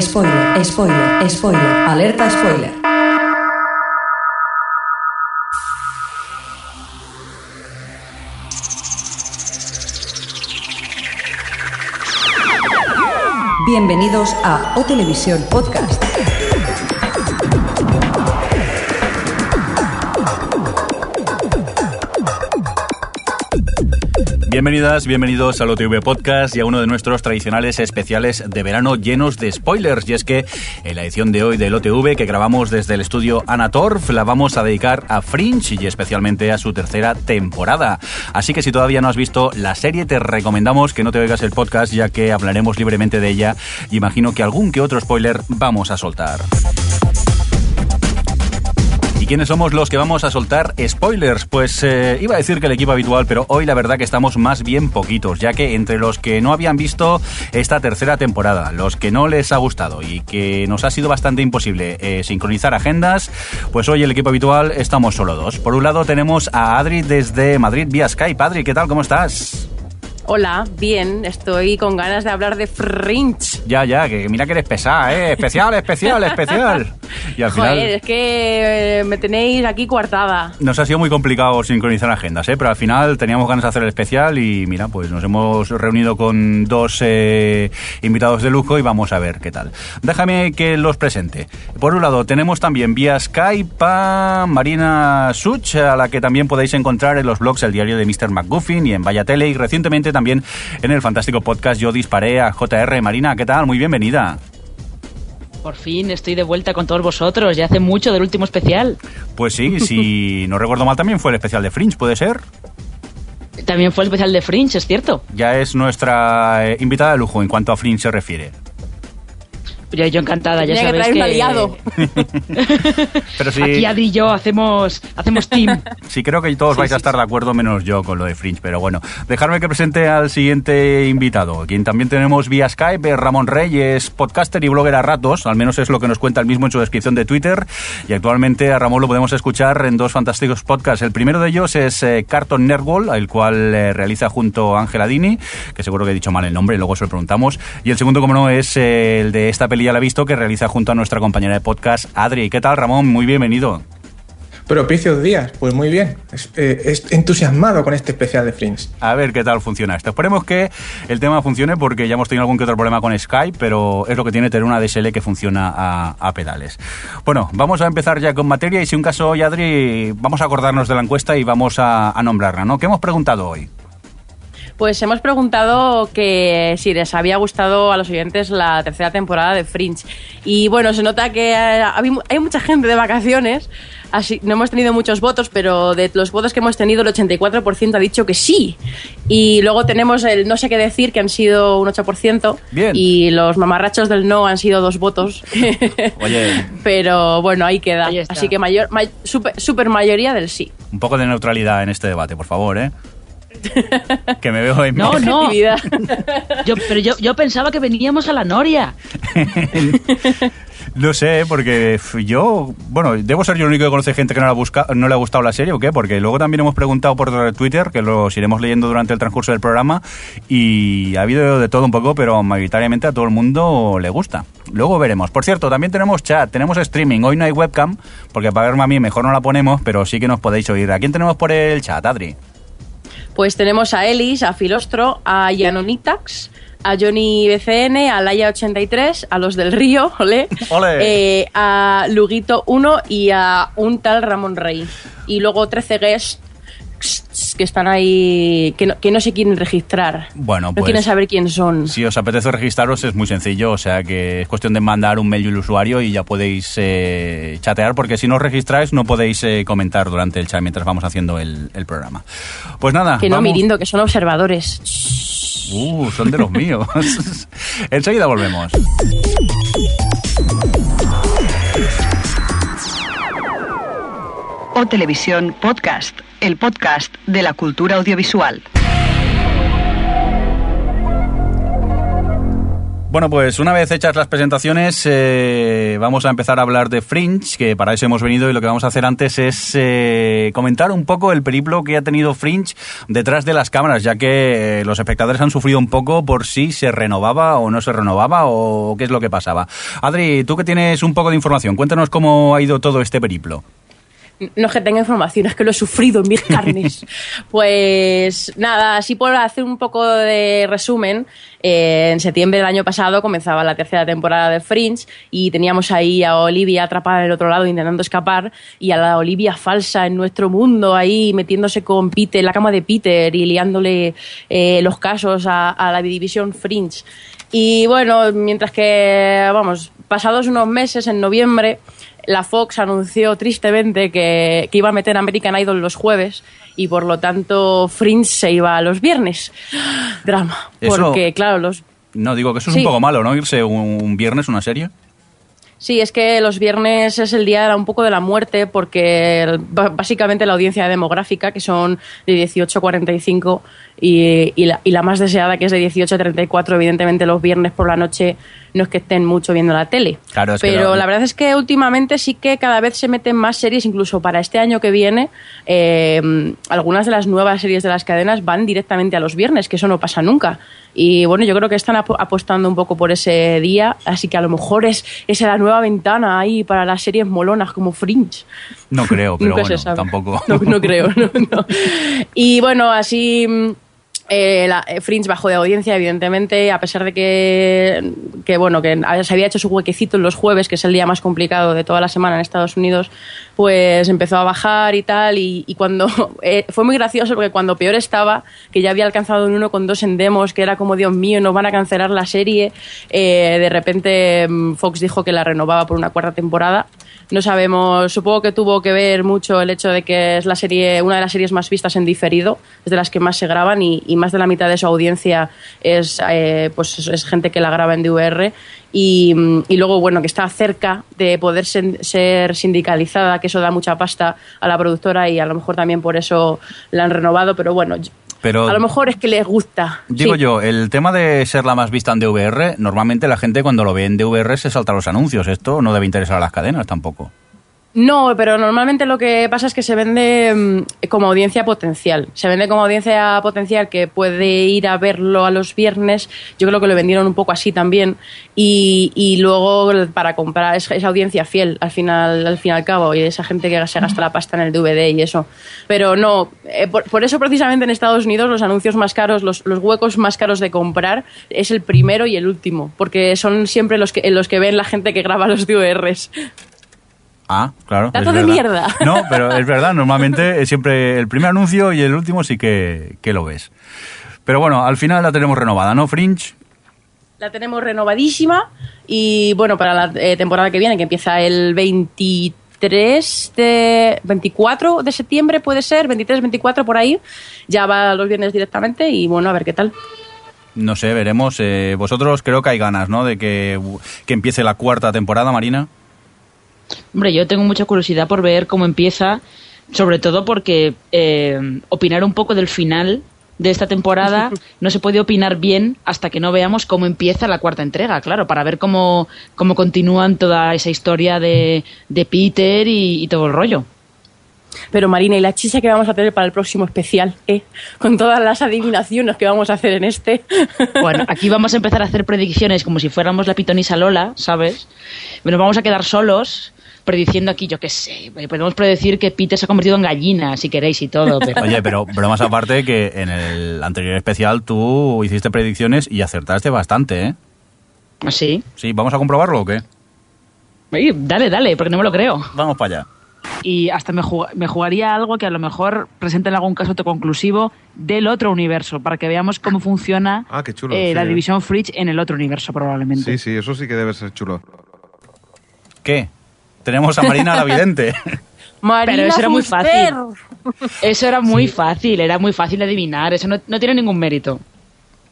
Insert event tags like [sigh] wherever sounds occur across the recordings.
spoiler, spoiler, spoiler, alerta spoiler. Bienvenidos a O Televisión Podcast. Bienvenidas, bienvenidos al OTV Podcast y a uno de nuestros tradicionales especiales de verano llenos de spoilers. Y es que en la edición de hoy del OTV que grabamos desde el estudio Anatorf la vamos a dedicar a Fringe y especialmente a su tercera temporada. Así que si todavía no has visto la serie te recomendamos que no te oigas el podcast ya que hablaremos libremente de ella imagino que algún que otro spoiler vamos a soltar. ¿Y quiénes somos los que vamos a soltar spoilers? Pues eh, iba a decir que el equipo habitual, pero hoy la verdad que estamos más bien poquitos, ya que entre los que no habían visto esta tercera temporada, los que no les ha gustado y que nos ha sido bastante imposible eh, sincronizar agendas, pues hoy el equipo habitual estamos solo dos. Por un lado tenemos a Adri desde Madrid vía Skype. Adri, ¿qué tal? ¿Cómo estás? Hola, bien, estoy con ganas de hablar de Fringe. Ya, ya, que mira que eres pesada, ¿eh? Especial, especial, especial. Y al final... Joder, es que eh, me tenéis aquí coartada. Nos ha sido muy complicado sincronizar agendas, ¿eh? Pero al final teníamos ganas de hacer el especial y mira, pues nos hemos reunido con dos eh, invitados de lujo y vamos a ver qué tal. Déjame que los presente. Por un lado, tenemos también vía Skype a Marina Such, a la que también podéis encontrar en los blogs El Diario de Mr. McGuffin y en Vaya Tele y recientemente también en el fantástico podcast Yo Disparé a JR. Marina, ¿qué tal? Muy bienvenida. Por fin estoy de vuelta con todos vosotros, ya hace mucho del último especial. Pues sí, si [laughs] no recuerdo mal también fue el especial de Fringe, ¿puede ser? También fue el especial de Fringe, es cierto. Ya es nuestra eh, invitada de lujo en cuanto a Fringe se refiere. Yo, yo encantada, ya Tenía sabéis que que... traer un aliado. [laughs] Pero sí, Aquí Adri y yo hacemos, hacemos team. [laughs] sí creo que todos vais a estar de acuerdo menos yo con lo de Fringe, pero bueno, dejarme que presente al siguiente invitado, quien también tenemos vía Skype, es Ramón Reyes, podcaster y blogger a ratos, al menos es lo que nos cuenta el mismo en su descripción de Twitter, y actualmente a Ramón lo podemos escuchar en dos fantásticos podcasts. El primero de ellos es eh, Carton Nerdwall, el cual eh, realiza junto a Ángela Dini, que seguro que he dicho mal el nombre, y luego se lo preguntamos, y el segundo, como no, es eh, el de esta peli ya la he visto, que realiza junto a nuestra compañera de podcast, Adri. ¿Qué tal, Ramón? Muy bienvenido. Propicios días, pues muy bien. Es, eh, es entusiasmado con este especial de Fringe. A ver qué tal funciona esto. Esperemos que el tema funcione porque ya hemos tenido algún que otro problema con Skype, pero es lo que tiene tener una DSL que funciona a, a pedales. Bueno, vamos a empezar ya con materia y si un caso hoy, Adri, vamos a acordarnos de la encuesta y vamos a, a nombrarla, ¿no? ¿Qué hemos preguntado hoy? Pues hemos preguntado que si les había gustado a los oyentes la tercera temporada de Fringe. Y bueno, se nota que eh, hay mucha gente de vacaciones, así no hemos tenido muchos votos, pero de los votos que hemos tenido, el 84% ha dicho que sí. Y luego tenemos el no sé qué decir, que han sido un 8%. Bien. Y los mamarrachos del no han sido dos votos. [laughs] Oye. Pero bueno, ahí queda. Ahí. Así que mayor, may- super, super mayoría del sí. Un poco de neutralidad en este debate, por favor, ¿eh? Que me veo en No, no. Objetividad. Yo, pero yo, yo pensaba que veníamos a la Noria. [laughs] No sé, porque yo, bueno, debo ser yo el único que conoce gente que no le, ha no le ha gustado la serie o qué, porque luego también hemos preguntado por Twitter, que los iremos leyendo durante el transcurso del programa, y ha habido de todo un poco, pero mayoritariamente a todo el mundo le gusta. Luego veremos. Por cierto, también tenemos chat, tenemos streaming. Hoy no hay webcam, porque para verme a mí mejor no la ponemos, pero sí que nos podéis oír. ¿A quién tenemos por el chat, Adri? Pues tenemos a Elis, a Filostro, a Yanonitax, a Johnny BCN, a Laia83, a los del Río, [laughs] ole, eh, a Luguito 1 y a un tal Ramón Rey. Y luego 13 guests que están ahí, que no, que no se quieren registrar. Bueno, No pues- quieren saber quién son. Si os apetece registraros es muy sencillo, o sea que es cuestión de mandar un mail y el usuario y ya podéis eh, chatear, porque si no os registráis no podéis eh, comentar durante el chat mientras vamos haciendo el, el programa. Pues nada. Que no, vamos- Mirindo, que son observadores. Uh, son de los míos. [laughs] Enseguida volvemos. O Televisión Podcast, el podcast de la cultura audiovisual. Bueno, pues una vez hechas las presentaciones, eh, vamos a empezar a hablar de Fringe, que para eso hemos venido y lo que vamos a hacer antes es eh, comentar un poco el periplo que ha tenido Fringe detrás de las cámaras, ya que eh, los espectadores han sufrido un poco por si se renovaba o no se renovaba o qué es lo que pasaba. Adri, tú que tienes un poco de información, cuéntanos cómo ha ido todo este periplo. No es que tenga información, es que lo he sufrido en mis [laughs] carnes. pues nada, así por hacer un poco de resumen, eh, en septiembre del año pasado comenzaba la tercera temporada de Fringe y teníamos ahí a Olivia atrapada en el otro lado intentando escapar y a la Olivia falsa en nuestro mundo ahí metiéndose con Peter, la cama de Peter y liándole eh, los casos a, a la división Fringe. Y bueno, mientras que, vamos, pasados unos meses, en noviembre, la Fox anunció tristemente que, que, iba a meter American Idol los jueves y por lo tanto Fringe se iba a los viernes. Drama. Eso- Porque, claro, los. No, digo que eso es Sí. un poco malo, ¿no? Irse un, un viernes una serie. Sí, es que los viernes es el día un poco de la muerte porque básicamente la audiencia demográfica, que son de 18 a 45, y, y, la, y la más deseada, que es de 18 a 34, evidentemente los viernes por la noche no es que estén mucho viendo la tele. Claro, es Pero la verdad es que últimamente sí que cada vez se meten más series, incluso para este año que viene, eh, algunas de las nuevas series de las cadenas van directamente a los viernes, que eso no pasa nunca. Y bueno, yo creo que están apo- apostando un poco por ese día, así que a lo mejor es, es la nueva ventana ahí para las series molonas como Fringe. No creo, [laughs] pero bueno, tampoco. [laughs] No, no creo, no, no. [laughs] Y bueno, así mm, eh, la, eh, Fringe bajó de audiencia, evidentemente, a pesar de que, que, bueno, que se había hecho su huequecito en los jueves, que es el día más complicado de toda la semana en Estados Unidos, pues empezó a bajar y tal. Y, y cuando [laughs] eh, fue muy gracioso porque cuando peor estaba, que ya había alcanzado un 1,2 en demos, que era como Dios mío, nos van a cancelar la serie, eh, de repente mm, Fox dijo que la renovaba por una cuarta temporada. No sabemos, supongo que tuvo que ver mucho el hecho de que es la serie, una de las series más vistas en diferido, es de las que más se graban y, más de la mitad de su audiencia es, eh, pues es- gente que la graba en DVR y, y luego, bueno, que está cerca de poder ser sindicalizada, que eso da mucha pasta a la productora y a lo mejor también por eso la han renovado, pero bueno, Pero a lo mejor es que les gusta. Digo Sí. yo, el tema de ser la más vista en DVR, normalmente la gente cuando lo ve en DVR se salta los anuncios. Esto no debe interesar a las cadenas tampoco. No, pero normalmente lo que pasa es que se vende mm, como audiencia potencial. Se vende como audiencia potencial que puede ir a verlo a los viernes. Yo creo que lo vendieron un poco así también. Y, luego para comprar es- esa audiencia fiel al final, al fin y al cabo. Y esa gente que se gasta la pasta en el DVD y eso. Pero no, eh, por, eso precisamente en Estados Unidos los anuncios más caros, los, huecos más caros de comprar es el primero y el último. Porque son siempre los que, los que ven la gente que graba los DVRs. Ah, claro. Dato es de mierda. No, [laughs] pero es verdad, normalmente es siempre el primer anuncio y el último sí que, que lo ves. Pero bueno, al final la tenemos renovada, ¿no, Fringe? La tenemos renovadísima y bueno, para la eh, temporada que viene, que empieza el 23 de 24 de septiembre puede ser, 23, 24 por ahí, ya va los viernes directamente y bueno, a ver qué tal. No sé, veremos. Eh, vosotros creo que hay ganas, ¿no? De que, que empiece la cuarta temporada, Marina. Hombre, yo tengo mucha curiosidad por ver cómo empieza, sobre todo porque eh, opinar un poco del final de esta temporada [laughs] no se puede opinar bien hasta que no veamos cómo empieza la cuarta entrega, claro, para ver cómo, cómo continúan toda esa historia de, de Peter y, y todo el rollo. Pero Marina, ¿y la chicha que vamos a tener para el próximo especial? ¿eh? Con todas las adivinaciones que vamos a hacer en este. [laughs] Bueno, aquí vamos a empezar a hacer predicciones como si fuéramos la pitonisa Lola, ¿sabes? Nos vamos a quedar solos prediciendo aquí, yo qué sé, podemos predecir que Peter se ha convertido en gallina, si queréis y todo, pero... Oye, pero bromas aparte que en el anterior especial tú hiciste predicciones y acertaste bastante, ¿eh? ¿Así? Sí, ¿vamos a comprobarlo o qué? Dale, dale, porque no me lo creo. Vamos para allá. Y hasta me, jug- me jugaría algo que a lo mejor presenta en algún caso autoconclusivo del otro universo, para que veamos cómo funciona Ah, qué chulo, eh, sí, la eh. división Fridge en el otro universo, probablemente. Sí, sí, eso sí que debe ser chulo. ¿Qué? Tenemos a Marina la vidente. [laughs] Marina Pero eso era muy Fuster. fácil. Eso era muy fácil, era muy fácil de adivinar, eso no, no tiene ningún mérito.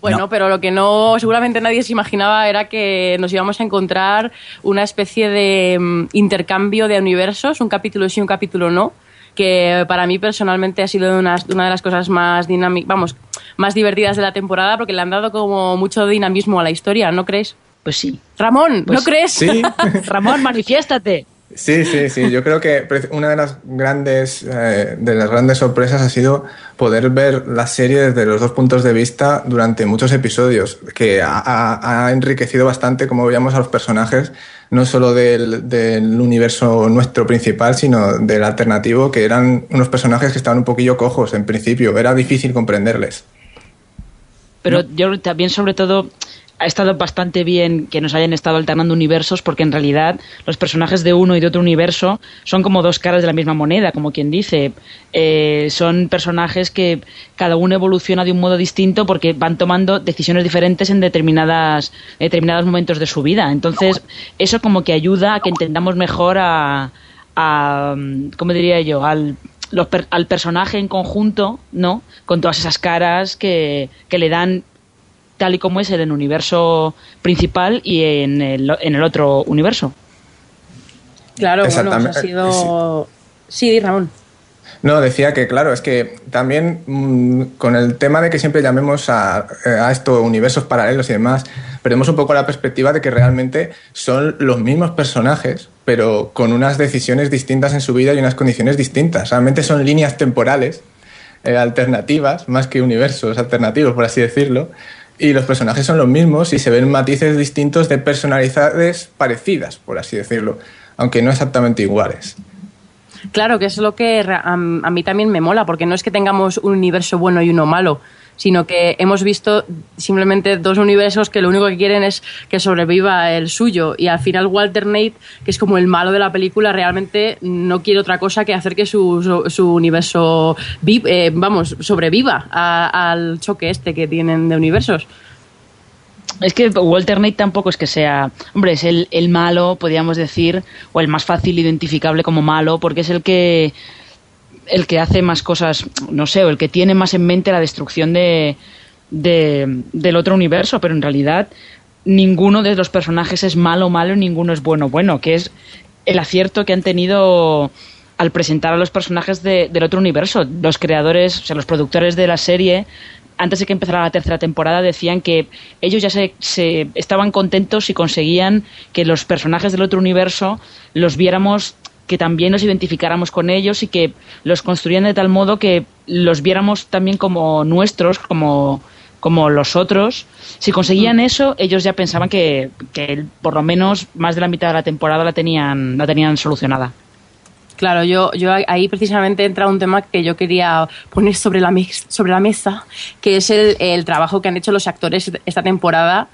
Bueno, No. pero lo que no, seguramente nadie se imaginaba era que nos íbamos a encontrar una especie de mm, intercambio de universos, un capítulo sí, un capítulo no, que para mí personalmente ha sido una, una de las cosas más dinámicas, vamos, más divertidas de la temporada porque le han dado como mucho dinamismo a la historia, ¿no crees? Pues sí. Ramón, ¿no Pues crees? Sí, [laughs] Ramón, manifiéstate. Sí, sí, sí. Yo creo que una de las grandes, eh, de las grandes sorpresas ha sido poder ver la serie desde los dos puntos de vista durante muchos episodios, que ha, ha- ha enriquecido bastante como veíamos a los personajes, no solo del, del universo nuestro principal, sino del alternativo, que eran unos personajes que estaban un poquillo cojos en principio. Era difícil comprenderles. Pero yo también, sobre todo, ha estado bastante bien que nos hayan estado alternando universos, porque en realidad los personajes de uno y de otro universo son como dos caras de la misma moneda, como quien dice. Eh, son personajes que cada uno evoluciona de un modo distinto porque van tomando decisiones diferentes en determinadas determinados momentos de su vida. Entonces, eso como que ayuda a que entendamos mejor a, ¿cómo diría yo? Al al personaje en conjunto, ¿no? Con todas esas caras que, que le dan tal y como es en el universo principal y en el, en el otro universo. Claro, bueno, ha sido... Sí, Ramón. No, decía que claro, es que también mm, con el tema de que siempre llamemos a, eh, a esto universos paralelos y demás, perdemos un poco la perspectiva de que realmente son los mismos personajes, pero con unas decisiones distintas en su vida y unas condiciones distintas. Realmente son líneas temporales eh, alternativas, más que universos alternativos, por así decirlo. Y los personajes son los mismos y se ven matices distintos de personalidades parecidas, por así decirlo, aunque no exactamente iguales. Claro, que es lo que a mí también me mola, porque no es que tengamos un universo bueno y uno malo, sino que hemos visto simplemente dos universos que lo único que quieren es que sobreviva el suyo. Y al final Walter Nate, que es como el malo de la película, realmente no quiere otra cosa que hacer que su, su, universo, eh, vamos, sobreviva al choque este que tienen de universos. Es que Walter Nate tampoco es que sea, hombre, es el, el malo, podríamos decir, o el más fácil identificable como malo, porque es el que el que hace más cosas, no sé, o el que tiene más en mente la destrucción de, de- del otro universo, pero en realidad ninguno de los personajes es malo malo, ninguno es bueno bueno, que es el acierto que han tenido al presentar a los personajes de- del otro universo. Los creadores, o sea, los productores de la serie, antes de que empezara la tercera temporada, decían que ellos ya se, se estaban contentos si conseguían que los personajes del otro universo los viéramos que también nos identificáramos con ellos y que los construían de tal modo que los viéramos también como nuestros, como, como los otros. Si conseguían eso, ellos ya pensaban que, que por lo menos más de la mitad de la temporada la tenían, la tenían solucionada. Claro, yo, yo ahí precisamente entra un tema que yo quería poner sobre la, sobre la mesa, que es el, el trabajo que han hecho los actores esta temporada.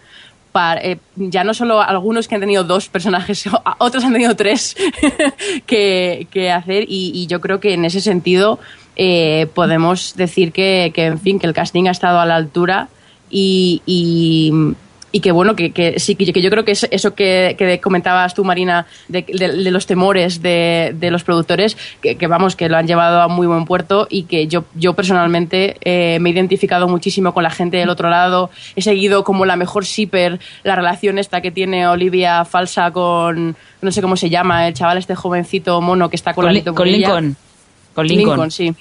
Para, eh, ya no solo algunos que han tenido dos personajes, [laughs] otros han tenido tres [laughs] que, hacer y, yo creo que en ese sentido eh, podemos decir que, en fin, que el casting ha estado a la altura y, y que bueno, que, que sí, que, que yo creo que es eso que, que comentabas tú, Marina, de, de- de los temores de, de los productores, que, que vamos, que lo han llevado a muy buen puerto y que yo, yo personalmente eh, me he identificado muchísimo con la gente del otro lado, he seguido como la mejor shipper la relación esta que tiene Olivia falsa con, no sé cómo se llama, el chaval este jovencito mono que está con, Con, la con Lincoln. Con Lincoln. sí.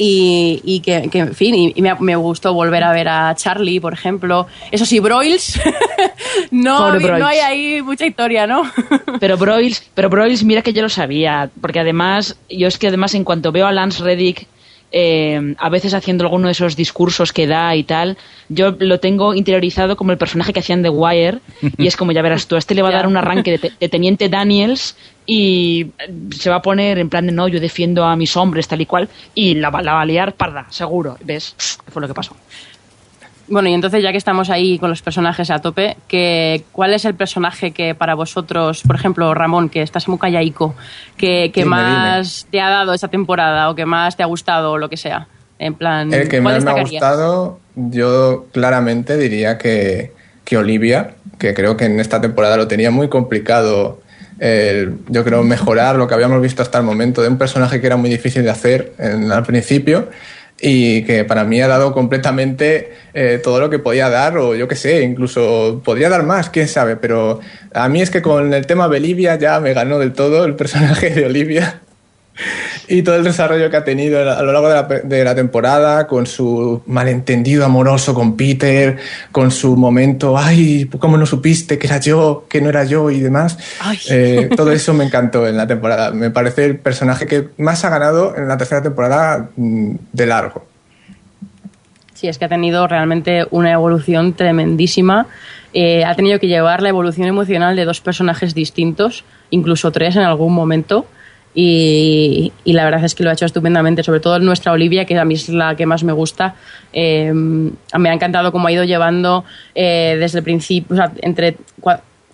Y, y que, que, en fin, y, y me, me gustó volver a ver a Charlie, por ejemplo. Eso sí, Broyles, [laughs] no, no hay ahí mucha historia, ¿no? [laughs] Pero Broyles, pero Broyles, mira que yo lo sabía, porque además, yo es que además en cuanto veo a Lance Reddick eh, a veces haciendo alguno de esos discursos que da y tal, yo lo tengo interiorizado como el personaje que hacían de Wire y es como ya verás tú, a este le va a [laughs] dar un arranque de, te- de Teniente Daniels y se va a poner en plan de no, yo defiendo a mis hombres tal y cual y la, va- la va a liar parda, seguro, ¿ves? ¿Qué fue lo que pasó? Bueno, y entonces ya que estamos ahí con los personajes a tope, que, ¿cuál es el personaje que para vosotros, por ejemplo, Ramón, que estás muy callaico, que, que Dime, más te ha dado esta temporada o que más te ha gustado o lo que sea? En plan, El que ¿cuál más me ha gustado, yo claramente diría que, que Olivia, que creo que en esta temporada lo tenía muy complicado. el, yo creo mejorar lo que habíamos visto hasta el momento de un personaje que era muy difícil de hacer en- al principio y que para mí ha dado completamente eh, todo lo que podía dar o yo qué sé, incluso podría dar más, quién sabe, pero a mí es que con el tema Bolivia ya me ganó del todo el personaje de Olivia. [laughs] y todo el desarrollo que ha tenido a lo largo de la, de la, temporada, con su malentendido amoroso con Peter, con su momento, ay, ¿cómo no supiste que era yo, que no era yo y demás? Eh, [laughs] todo eso me encantó en la temporada. Me parece el personaje que más ha ganado en la tercera temporada mm, de largo. Sí, es que ha tenido realmente una evolución tremendísima. Eh, ha tenido que llevar la evolución emocional de dos personajes distintos, incluso tres en algún momento y, la verdad es que lo ha hecho estupendamente, sobre todo nuestra Olivia, que a mí es la que más me gusta. Eh, me ha encantado cómo ha ido llevando eh, desde el principio, o sea, entre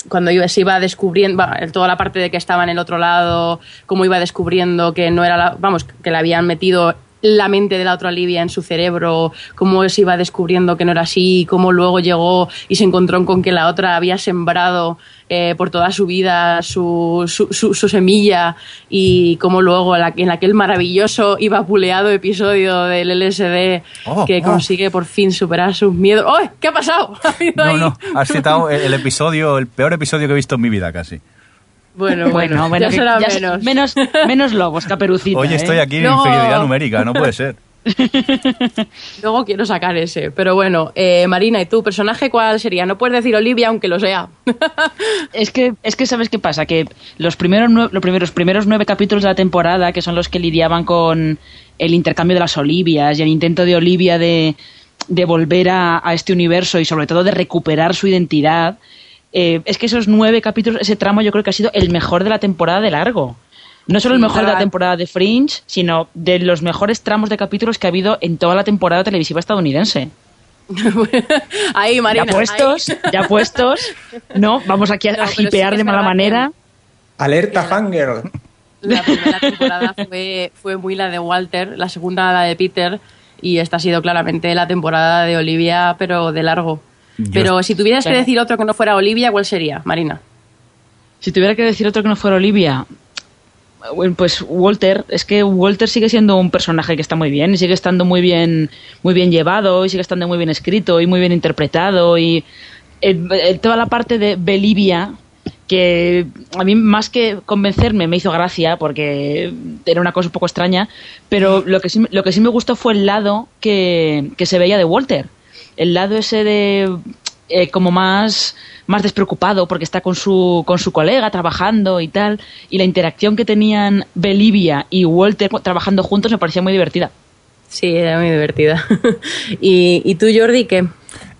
cuando se iba descubriendo, toda la parte de que estaba en el otro lado, cómo iba descubriendo que no era la, vamos, que le habían metido la mente de la otra Olivia en su cerebro, cómo se iba descubriendo que no era así, cómo luego llegó y se encontró con que la otra había sembrado eh, por toda su vida su, su, semilla y cómo luego en aquel maravilloso y vapuleado episodio del LSD oh, que oh. consigue por fin superar sus miedos. ¡Oh! ¿Qué ha pasado? [laughs] no, no, has citado el, episodio, el peor episodio que he visto en mi vida casi. Bueno, bueno, bueno, ya será menos. menos. Menos lobos, caperucita. Hoy estoy ¿eh? aquí en inferioridad numérica, no puede ser. [laughs] Luego quiero sacar ese. Pero bueno, eh, Marina, ¿y tu personaje cuál sería? No puedes decir Olivia, aunque lo sea. [laughs] es que, es que ¿sabes qué pasa? Que los primeros, los primeros, primeros nueve capítulos de la temporada, que son los que lidiaban con el intercambio de las Olivias y el intento de Olivia de, de volver a, este universo y sobre todo de recuperar su identidad, eh, es que esos nueve capítulos, ese tramo yo creo que ha sido el mejor de la temporada de largo. No solo el mejor de la temporada de Fringe, sino de los mejores tramos de capítulos que ha habido en toda la temporada televisiva estadounidense. [laughs] ahí, Marina. Ya puestos, ya puestos. No, vamos aquí a, hipear de mala manera. Alerta fangirl. La primera temporada fue, fue muy la de Walter, la segunda la de Peter, y esta ha sido claramente la temporada de Olivia, pero de largo. Pero si tuvieras que decir otro que no fuera Olivia, ¿cuál sería, Marina? Si tuviera que decir otro que no fuera Olivia, pues Walter, es que Walter sigue siendo un personaje que está muy bien y sigue estando muy bien, muy bien llevado y sigue estando muy bien escrito y muy bien interpretado y toda la parte de Belivia que a mí más que convencerme me hizo gracia porque era una cosa un poco extraña, pero lo que sí, lo que sí me gustó fue el lado que, que se veía de Walter. El lado ese de eh, como más, más despreocupado porque está con su, con su colega trabajando y tal. Y la interacción que tenían Belivia y Walter trabajando juntos me parecía muy divertida. Sí, era muy divertida. [laughs] ¿Y, ¿Y, tú, Jordi, qué?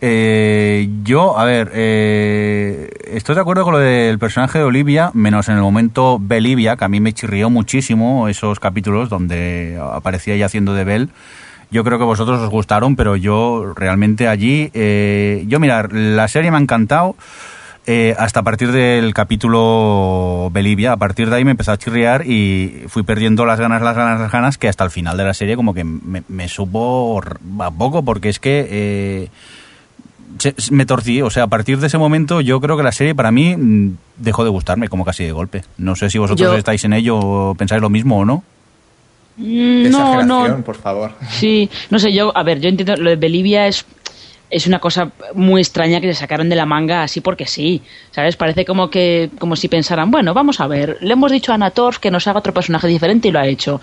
Eh, yo, a ver, eh, estoy de acuerdo con lo del personaje de Olivia, menos en el momento Belivia, que a mí me chirrió muchísimo esos capítulos donde aparecía ella haciendo de Bell. Yo creo que vosotros os gustaron, pero yo realmente allí, eh, yo mirar, la serie me ha encantado. Eh, hasta a partir del capítulo Belivia, a partir de ahí me empezó a chirriar y fui perdiendo las ganas, las ganas, las ganas, que hasta el final de la serie como que me, supo a poco, porque es que eh, me torcí, o sea, a partir de ese momento yo creo que la serie para mí mm, dejó de gustarme como casi de golpe. No sé si vosotros estáis en ello pensáis lo mismo o no. Mm, no, no. por favor. Sí, no sé, yo, a ver, yo entiendo, lo de Bolivia es, es una cosa muy extraña que se sacaron de la manga así porque sí, ¿sabes? Parece como que, como si pensaran, bueno, vamos a ver, le hemos dicho a Anator que nos haga otro personaje diferente y lo ha hecho.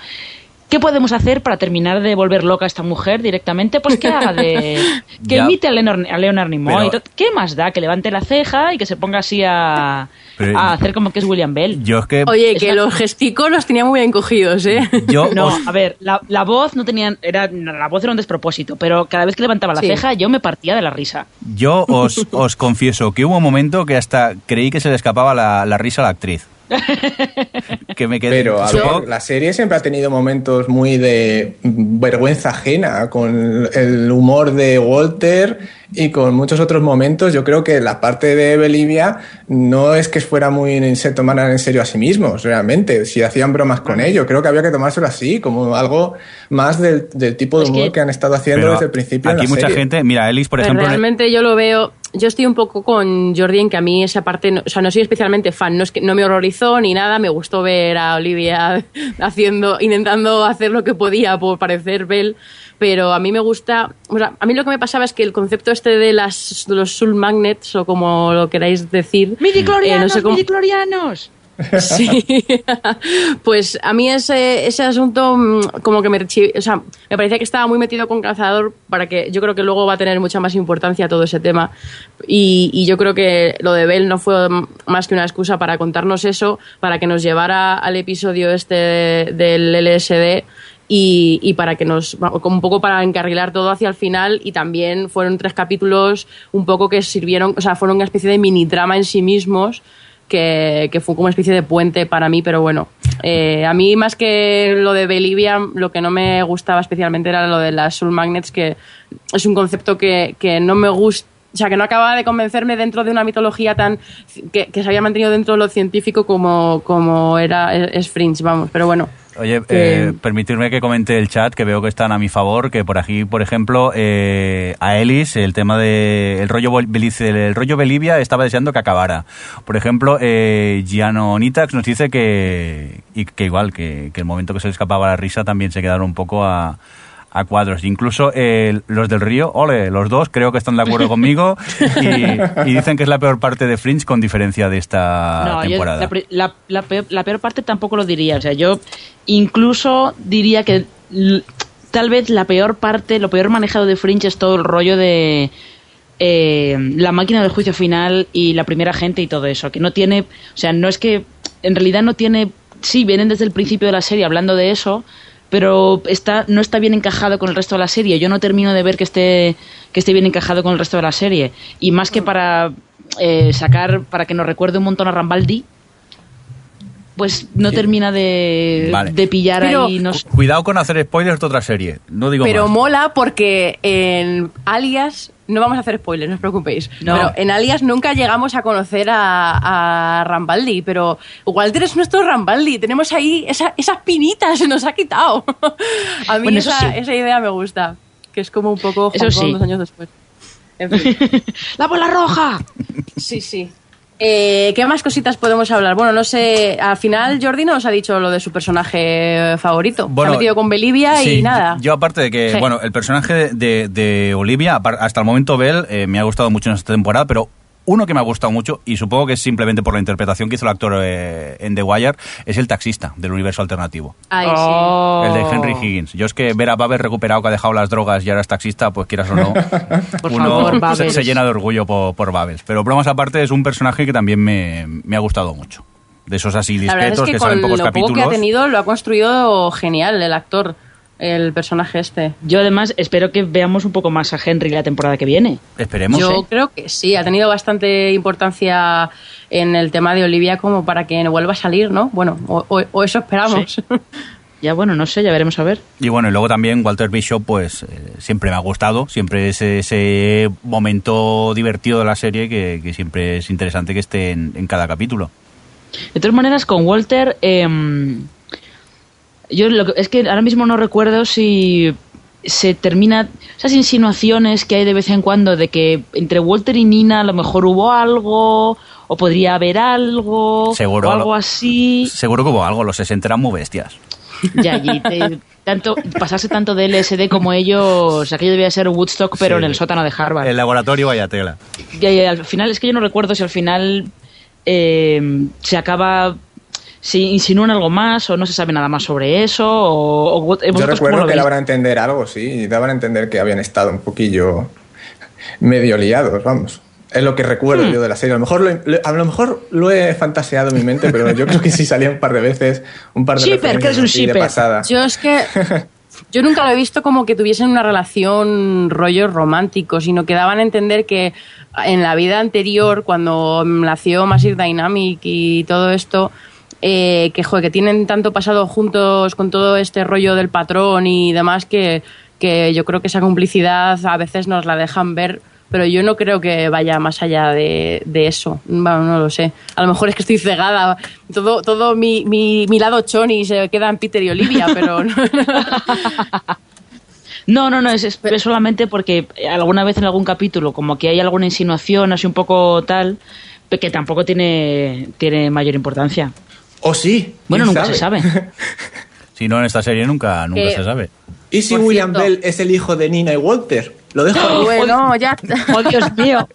¿Qué podemos hacer para terminar de volver loca a esta mujer directamente? Pues que haga de. [laughs] que imite a, Leonard, Nimoy. ¿Qué más da? Que levante la ceja y que se ponga así a, a hacer como que es William Bell. Yo es que. Oye, que los gesticos los tenía muy bien cogidos, ¿eh? Yo [laughs] no, a ver, la, la, voz no tenía. Era, la voz era un despropósito, pero cada vez que levantaba la ceja yo me partía de la risa. Yo os, [laughs] os confieso que hubo un momento que hasta creí que se le escapaba la, la risa a la actriz. [laughs] que me quedé. Pero a ver, la serie siempre ha tenido momentos muy de vergüenza ajena con el humor de Walter y con muchos otros momentos. Yo creo que la parte de Bolivia no es que fuera muy se tomaran en serio a sí mismos, realmente. Si hacían bromas con ello, creo que había que tomárselo así, como algo más del, tipo de humor que, han estado haciendo desde el principio. Aquí mucha gente, mira, Ellis, por ejemplo. Realmente yo lo veo yo estoy un poco con Jordi en que a mí esa parte, o sea, no soy especialmente fan, no, es que, no me horrorizó ni nada, me gustó ver a Olivia [laughs] haciendo, intentando hacer lo que podía por parecer Bell, pero a mí me gusta, o sea, a mí lo que me pasaba es que el concepto este de, las, los soul magnets, o como lo queráis decir... ¡Midiclorianos, eh, no sé [laughs] Sí, [laughs] pues a mí ese, ese asunto mm, como que me, o sea, me parecía que estaba muy metido con Cazador para que yo creo que luego va a tener mucha más importancia todo ese tema. Y, y yo creo que lo de Bell no fue más que una excusa para contarnos eso, para que nos llevara al episodio este del LSD y, y para que nos un poco para encarrilar todo hacia el final y también fueron tres capítulos un poco que sirvieron o sea fueron una especie de mini drama en sí mismos que, fue como una especie de puente para mí pero bueno eh, a mí más que lo de Bolivia lo que no me gustaba especialmente era lo de las soul magnets que es un concepto que, que no me gusta o sea, que no acababa de convencerme dentro de una mitología tan que, que se había mantenido dentro de lo científico como, como era es Fringe, vamos, pero bueno. Oye, eh, permitirme que comente el chat, que veo que están a mi favor, que por aquí, por ejemplo, eh, a Elis, el tema de el rollo, el rollo Bolivia estaba deseando que acabara. Por ejemplo, eh, Giano Nitax nos dice que, y que igual, que, que el momento que se le escapaba la risa también se quedaron un poco a, a cuadros. Incluso eh, los del Río, ole, los dos creo que están de acuerdo [laughs] conmigo y, y dicen que es la peor parte de Fringe con diferencia de esta No, yo temporada. la, pri- la- la peor, la peor parte tampoco lo diría. O sea, yo incluso diría que tal vez la peor parte, lo peor manejado de Fringe es todo el rollo de eh, la máquina del juicio final y la primera gente y todo eso. Que no tiene, o sea, no es que, en realidad no tiene, sí, vienen desde el principio de la serie hablando de eso, pero está, no está bien encajado con el resto de la serie. Yo no termino de ver que esté, que esté bien encajado con el resto de la serie. Y más que para eh, sacar, para que nos recuerde un montón a Rambaldi, pues no termina de, Vale. de pillar Pero- ahí. No sé. Cuidado con hacer spoilers de otra serie. No digo Pero más. mola porque en Alias, no vamos a hacer spoilers, no os preocupéis, No. pero en Alias nunca llegamos a conocer a, a Rambaldi, pero Walter es nuestro Rambaldi, tenemos ahí esa, esas pinitas, se nos ha quitado. [laughs] a mí Bueno, esa, sí. esa idea me gusta, que es como un poco Eso Hong Kong sí. dos años después. En fin. [laughs] ¡La bola roja! Sí, sí. Eh, ¿Qué más cositas podemos hablar? Bueno, no sé, al final Jordi nos ha dicho lo de su personaje favorito. Se ha metido con Bolivia sí, y nada. Yo, aparte de que, Sí. bueno, el personaje de, de- Olivia, hasta el momento Bell, eh, me ha gustado mucho en esta temporada, pero uno que me ha gustado mucho, y supongo que es simplemente por la interpretación que hizo el actor eh, en The Wire, es el taxista del universo alternativo. Ay, sí. Oh. El de Henry Higgins. Yo es que ver a Babel recuperado que ha dejado las drogas y ahora es taxista, pues quieras o no, [laughs] Por uno favor, se, llena de orgullo por, por. Pero bromas aparte, es un personaje que también me, me ha gustado mucho. De esos así es discretos que, que, con salen pocos lo poco que capítulos. ha tenido lo ha construido genial el actor, el personaje este. Yo además espero que veamos un poco más a Henry la temporada que viene. Esperemos. Yo ¿eh? creo que sí, ha tenido bastante importancia en el tema de Olivia como para que vuelva a salir, ¿no? Bueno, o, o- o eso esperamos. [laughs] Ya bueno, no sé, ya veremos a ver. Y bueno, y luego también Walter Bishop, pues eh, siempre me ha gustado, siempre es ese momento divertido de la serie que, que siempre es interesante que esté en, en cada capítulo. De todas maneras, con Walter, em, yo lo que- es que ahora mismo no recuerdo si se termina esas insinuaciones que hay de vez en cuando de que entre Walter y Nina a lo mejor hubo algo o podría haber algo Seguro. o algo así. Seguro que hubo algo, los 60 eran muy bestias. Ya, y te- tanto, pasarse tanto de LSD como ellos, aquello debía ser Woodstock, pero Sí. en el sótano de Harvard. El laboratorio vaya tela. Y, y al final, es que yo no recuerdo si al final eh, se acaba, si insinúan algo más o no se sabe nada más sobre eso. O, o vosotros Yo recuerdo que daban a entender algo, sí, y daban a entender que habían estado un poquillo medio liados, vamos. Es lo que recuerdo Hmm. yo de la serie. A lo, mejor lo, lo- a lo mejor lo he fantaseado en mi mente, pero yo creo que sí salía un par de veces, un par de Shipper, que es un shipper. pasada. Yo es que yo nunca lo he visto como que tuviesen una relación rollo romántico, sino que daban a entender que en la vida anterior, cuando nació Massive Dynamic y todo esto, eh, que, joder, que tienen tanto pasado juntos con todo este rollo del patrón y demás que, que yo creo que esa complicidad a veces nos la dejan ver pero yo no creo que vaya más allá de, de eso. Bueno, no lo sé. A lo mejor es que estoy cegada. Todo, todo mi, mi, mi lado choni se queda en Peter y Olivia, pero no. [laughs] No, no, no, es, es- es solamente porque alguna vez en algún capítulo, como que hay alguna insinuación así un poco tal, que tampoco tiene, tiene mayor importancia. O sí. Bueno, ¿quién nunca se sabe. [laughs] Si no, en esta serie nunca, nunca Que- se sabe. ¿Y si Por William cierto. Bell es el hijo de Nina y Walter? Lo dejo ahí. [laughs] bueno, ya. [laughs] ¡Oh, Dios mío!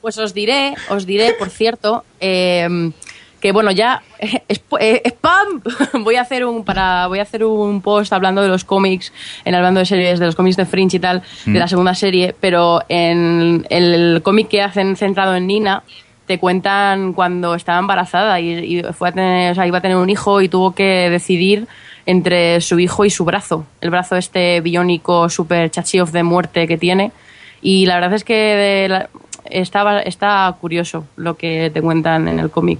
Pues os diré, os diré, por cierto, eh, que bueno, ya sp- eh, spam. voy a hacer un para voy a hacer un post hablando de los cómics, en hablando de series de los cómics de Fringe y tal, de la segunda serie, pero en, el cómic que hacen centrado en Nina te cuentan cuando estaba embarazada y, y fue a tener, o sea, iba a tener un hijo y tuvo que decidir entre su hijo y su brazo, el brazo este biónico super chachíos de muerte que tiene. Y la verdad es que la- está, está curioso lo que te cuentan en el cómic.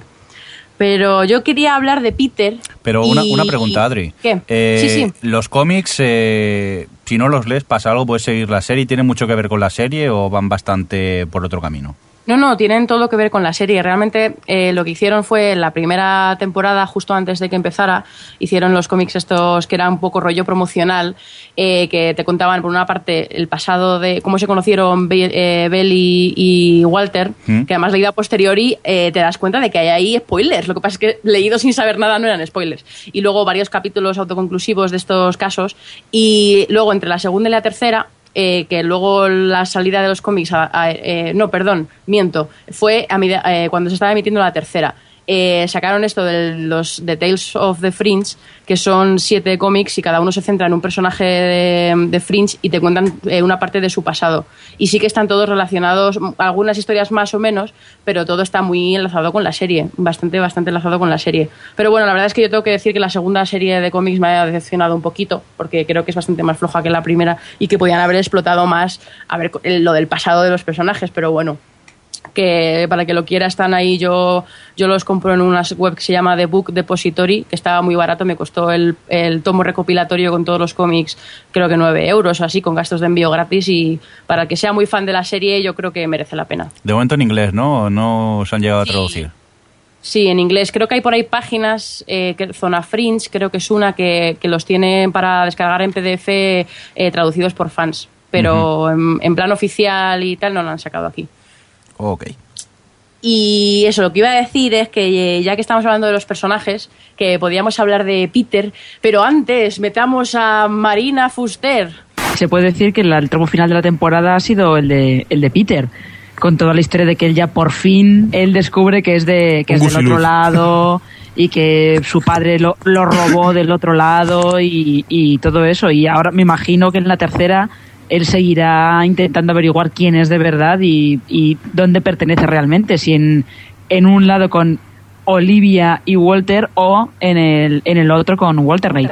Pero yo quería hablar de Peter. Pero y- una, una pregunta, Adri. ¿Qué? Eh, sí, sí. ¿Los cómics, eh, si no los lees, pasa algo? ¿Puedes seguir la serie? ¿Tiene mucho que ver con la serie o van bastante por otro camino? No, no, tienen todo que ver con la serie. Realmente eh, lo que hicieron fue en la primera temporada, justo antes de que empezara, hicieron los cómics estos que eran un poco rollo promocional, eh, que te contaban por una parte el pasado de cómo se conocieron Be- eh, Bell y, y Walter, ¿Mm? que además leído a posteriori eh, te das cuenta de que hay ahí spoilers. Lo que pasa es que leído sin saber nada no eran spoilers. Y luego varios capítulos autoconclusivos de estos casos. Y luego entre la segunda y la tercera eh, que luego la salida de los cómics, a- eh, no, perdón, miento, fue a eh, cuando se estaba emitiendo la tercera. Eh, sacaron esto de los The Tales of the Fringe, que son siete cómics y cada uno se centra en un personaje de, de Fringe y te cuentan eh, una parte de su pasado. Y sí que están todos relacionados, algunas historias más o menos, pero todo está muy enlazado con la serie, bastante, bastante enlazado con la serie. Pero bueno, la verdad es que yo tengo que decir que la segunda serie de cómics me ha decepcionado un poquito, porque creo que es bastante más floja que la primera y que podían haber explotado más a ver lo del pasado de los personajes, pero bueno que para que lo quiera están ahí yo yo los compro en una web que se llama The Book Depository que estaba muy barato me costó el, el tomo recopilatorio con todos los cómics creo que 9 euros así con gastos de envío gratis y para el que sea muy fan de la serie yo creo que merece la pena De momento en inglés, ¿no? No se han llegado a traducir. Sí, en inglés. Creo que hay por ahí páginas, eh, que, Zona Fringe, creo que es una que, que los tiene para descargar en PDF eh, traducidos por fans. Pero en, en plan oficial y tal no lo han sacado aquí. Ok. Y eso, lo que iba a decir es que eh, ya que estamos hablando de los personajes, que podíamos hablar de Peter, pero antes metamos a Marina Fuster. Se puede decir que el tramo final de la temporada ha sido el de, el de Peter, con toda la historia de que él ya por fin él descubre que es de que es del otro lado y que su padre lo, lo robó del otro lado y, y todo eso. Y ahora me imagino que en la tercera él seguirá intentando averiguar quién es de verdad y, y dónde pertenece realmente, si en, en un lado con Olivia y Walter o en el, en el otro con Walter Knight.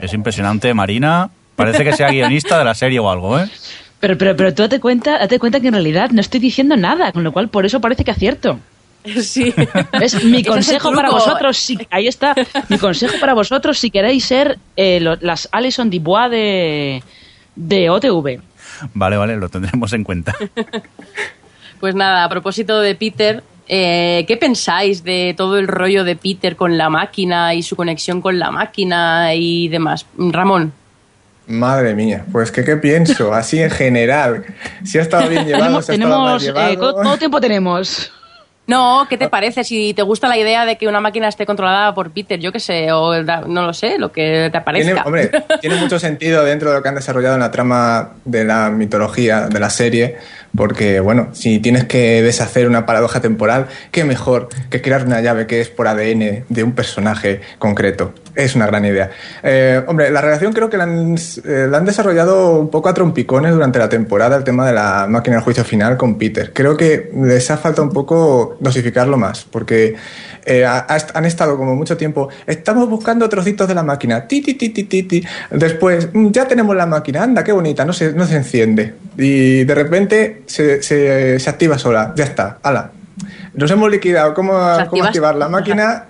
Es impresionante, Marina. Parece que sea guionista de la serie o algo, ¿eh? Pero, pero, pero tú date cuenta, date cuenta que en realidad no estoy diciendo nada, con lo cual por eso parece que acierto. Sí. Es mi es consejo para vosotros, si, ahí está, mi consejo para vosotros si queréis ser eh, lo- las Alison Dubois de, de OTV. Vale, vale, lo tendremos en cuenta. [laughs] Pues nada, a propósito de Peter, eh, ¿qué pensáis de todo el rollo de Peter con la máquina y su conexión con la máquina y demás? Ramón. Madre mía, pues que qué pienso, así en general. Si ha estado bien [laughs] llevado, Tenemos, si ha estado mal eh. ¿cuánto tiempo tenemos? No, ¿qué te parece? Si te gusta la idea de que una máquina esté controlada por Peter, yo qué sé, o da- no lo sé, lo que te Tiene, parezca. hombre, tiene [laughs] mucho sentido dentro de lo que han desarrollado en la trama de la mitología de la serie, porque, bueno, si tienes que deshacer una paradoja temporal, qué mejor que crear una llave que es por ADN de un personaje concreto. Es una gran idea. Eh, hombre, la relación creo que la han, eh, la han desarrollado un poco a trompicones durante la temporada, el tema de la máquina del juicio final con Peter. Creo que les ha falta un poco dosificarlo más, porque eh, ha- ha- han estado como mucho tiempo, estamos buscando trocitos de la máquina, ti, ti, ti, ti, ti, ti. Después, "Mm, ya tenemos la máquina, anda, qué bonita, no se, no se enciende. Y de repente se, se- se activa sola, ya está, ala. Nos hemos liquidado cómo, ¿Se cómo activa activar la [laughs] máquina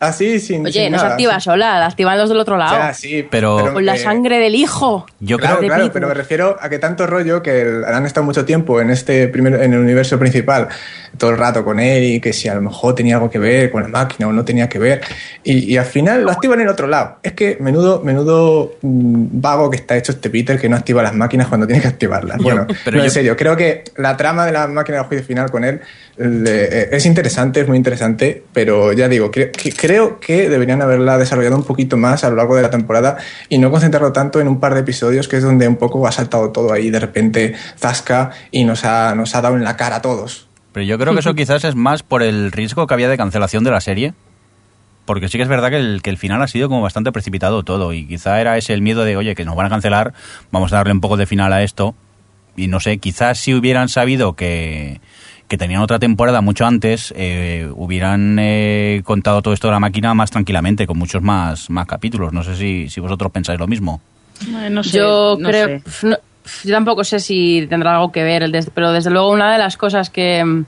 así sin... Oye, sin no se nada, activa así. sola, la activan los del otro O lado. sea, sí, Pero- con la eh, sangre del hijo. Yo claro, creo claro, pero me refiero a que tanto rollo que el- han estado mucho tiempo en este primer, en el universo principal, todo el rato con él y que si a lo mejor tenía algo que ver con la máquina o no tenía que ver, y, y al final lo activan en el otro lado. Es que menudo, menudo mm, vago que está hecho este Peter que no activa las máquinas cuando tiene que activarlas. Yo- Bueno, pero no, en yo- serio, creo que la trama de la máquina del juicio final con él le- eh, es interesante, es muy interesante, pero ya digo, cre- que- creo que deberían haberla desarrollado un poquito más a lo largo de la temporada y no concentrarlo tanto en un par de episodios que es donde un poco ha saltado todo ahí de repente zasca y nos ha, nos ha dado en la cara a todos. Pero yo creo que eso [laughs] quizás es más por el riesgo que había de cancelación de la serie. Porque sí que es verdad que el, que el final ha sido como bastante precipitado todo. Y quizá era ese el miedo de, oye, que nos van a cancelar, vamos a darle un poco de final a esto. Y no sé, quizás si hubieran sabido que, que tenían otra temporada mucho antes, eh, hubieran eh, contado todo esto de la máquina más tranquilamente, con muchos más, más capítulos. No sé si, si vosotros pensáis lo mismo. No sé, yo no creo. sé. no- yo tampoco sé si tendrá algo que ver, pero desde luego una de las cosas que, mm,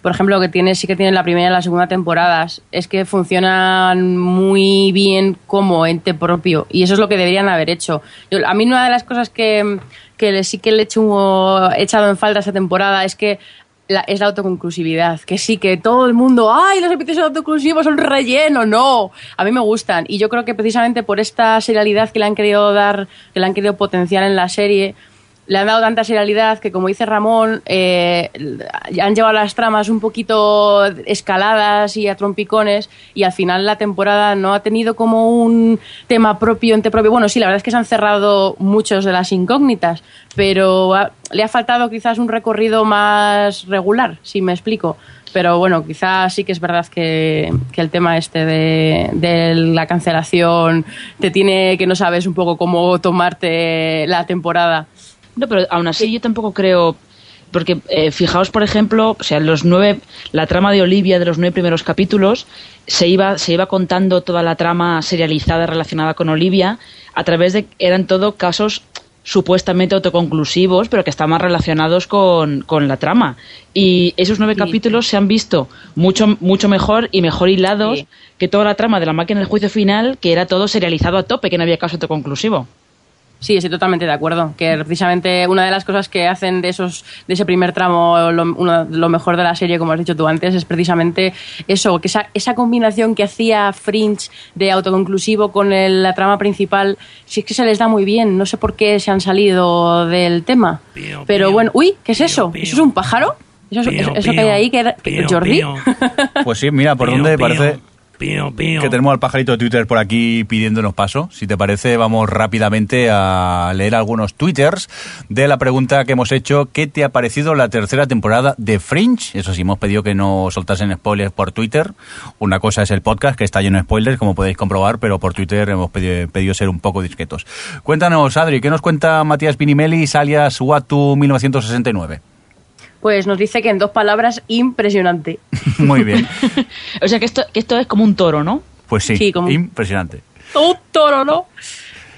por ejemplo, que tiene, sí que tiene la primera y la segunda temporadas, es que funcionan muy bien como ente propio. Y eso es lo que deberían haber hecho. Yo- a mí una de las cosas que, mm, que sí que le he, hecho he echado en falta esta temporada es que la- es la autoconclusividad. Que sí, que todo el mundo, ¡ay, los episodios autoconclusivos son relleno! No, a mí me gustan. Y yo creo que precisamente por esta serialidad que le han querido dar, que le han querido potenciar en la serie, le han dado tanta serialidad que, como dice Ramón, eh, han llevado las tramas un poquito escaladas y a trompicones y al final la temporada no ha tenido como un tema propio, ente propio. Bueno, sí, la verdad es que se han cerrado muchos de las incógnitas, pero le ha faltado quizás un recorrido más regular, si me explico. Pero bueno, quizás sí que es verdad que, el tema este de la cancelación te tiene que no sabes un poco cómo tomarte la temporada. No, pero aún así yo tampoco creo. Porque eh, fijaos, por ejemplo, o sea, los nueve, la trama de Olivia de los nueve primeros capítulos se iba, se iba contando toda la trama serializada relacionada con Olivia a través de eran todo casos supuestamente autoconclusivos, pero que estaban relacionados con, con la trama. Y esos nueve Sí. capítulos se han visto mucho, mucho mejor y mejor hilados Sí. que toda la trama de la máquina del juicio final, que era todo serializado a tope, que no había caso autoconclusivo. Sí, estoy totalmente de acuerdo. Que precisamente una de las cosas que hacen de esos, de ese primer tramo lo, uno- lo mejor de la serie, como has dicho tú antes, es precisamente eso, que esa, esa combinación que hacía Fringe de autoconclusivo con el- la trama principal, sí es que se les da muy bien. No sé por qué se han salido del tema. Pero bueno, uy, ¿qué es eso? ¿Eso es un pájaro? ¿Eso, es- eso- eso que hay ahí? que era- que- ¿Jordi? [laughs] Pues sí, mira, por dónde parece que tenemos al pajarito de Twitter por aquí pidiéndonos paso. Si te parece, vamos rápidamente a leer algunos twitters de la pregunta que hemos hecho. ¿Qué te ha parecido la tercera temporada de Fringe? Eso sí, hemos pedido que no soltasen spoilers por Twitter. Una cosa es el podcast, que está lleno de spoilers, como podéis comprobar, pero por Twitter hemos pedido, ser un poco discretos. Cuéntanos, Adri, ¿qué nos cuenta Matías Pinimelis, alias Watu 1969? Pues nos dice que en dos palabras, impresionante. [laughs] Muy bien. [laughs] O sea que esto, que esto es como un toro, ¿no? Pues sí, Sí, como- impresionante. un toro, ¿no?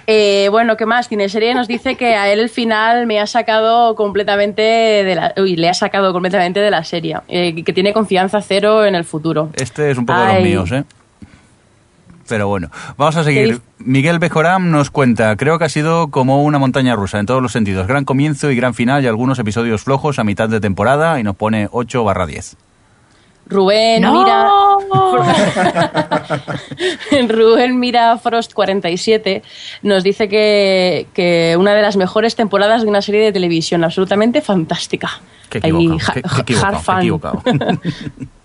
Eh, bueno, ¿qué más? Tiene serie nos dice que a él el final me ha sacado completamente de la... Uy, le ha sacado completamente de la serie. Eh, que tiene confianza cero en el futuro. Este es un poco de los míos, ¿eh? Pero bueno, vamos a ¿Qué seguir. Miguel Bejoram nos cuenta, creo que ha sido como una montaña rusa en todos los sentidos. Gran comienzo y gran final y algunos episodios flojos a mitad de temporada y nos pone 8 barra 10. Rubén ¡No! mira... [laughs] Rubén mira Frost 47 nos dice que, que una de las mejores temporadas de una serie de televisión, absolutamente fantástica. Qué Ahí, equivocado, ja- qué- qué ja- equivocado, hard qué equivocado. [laughs]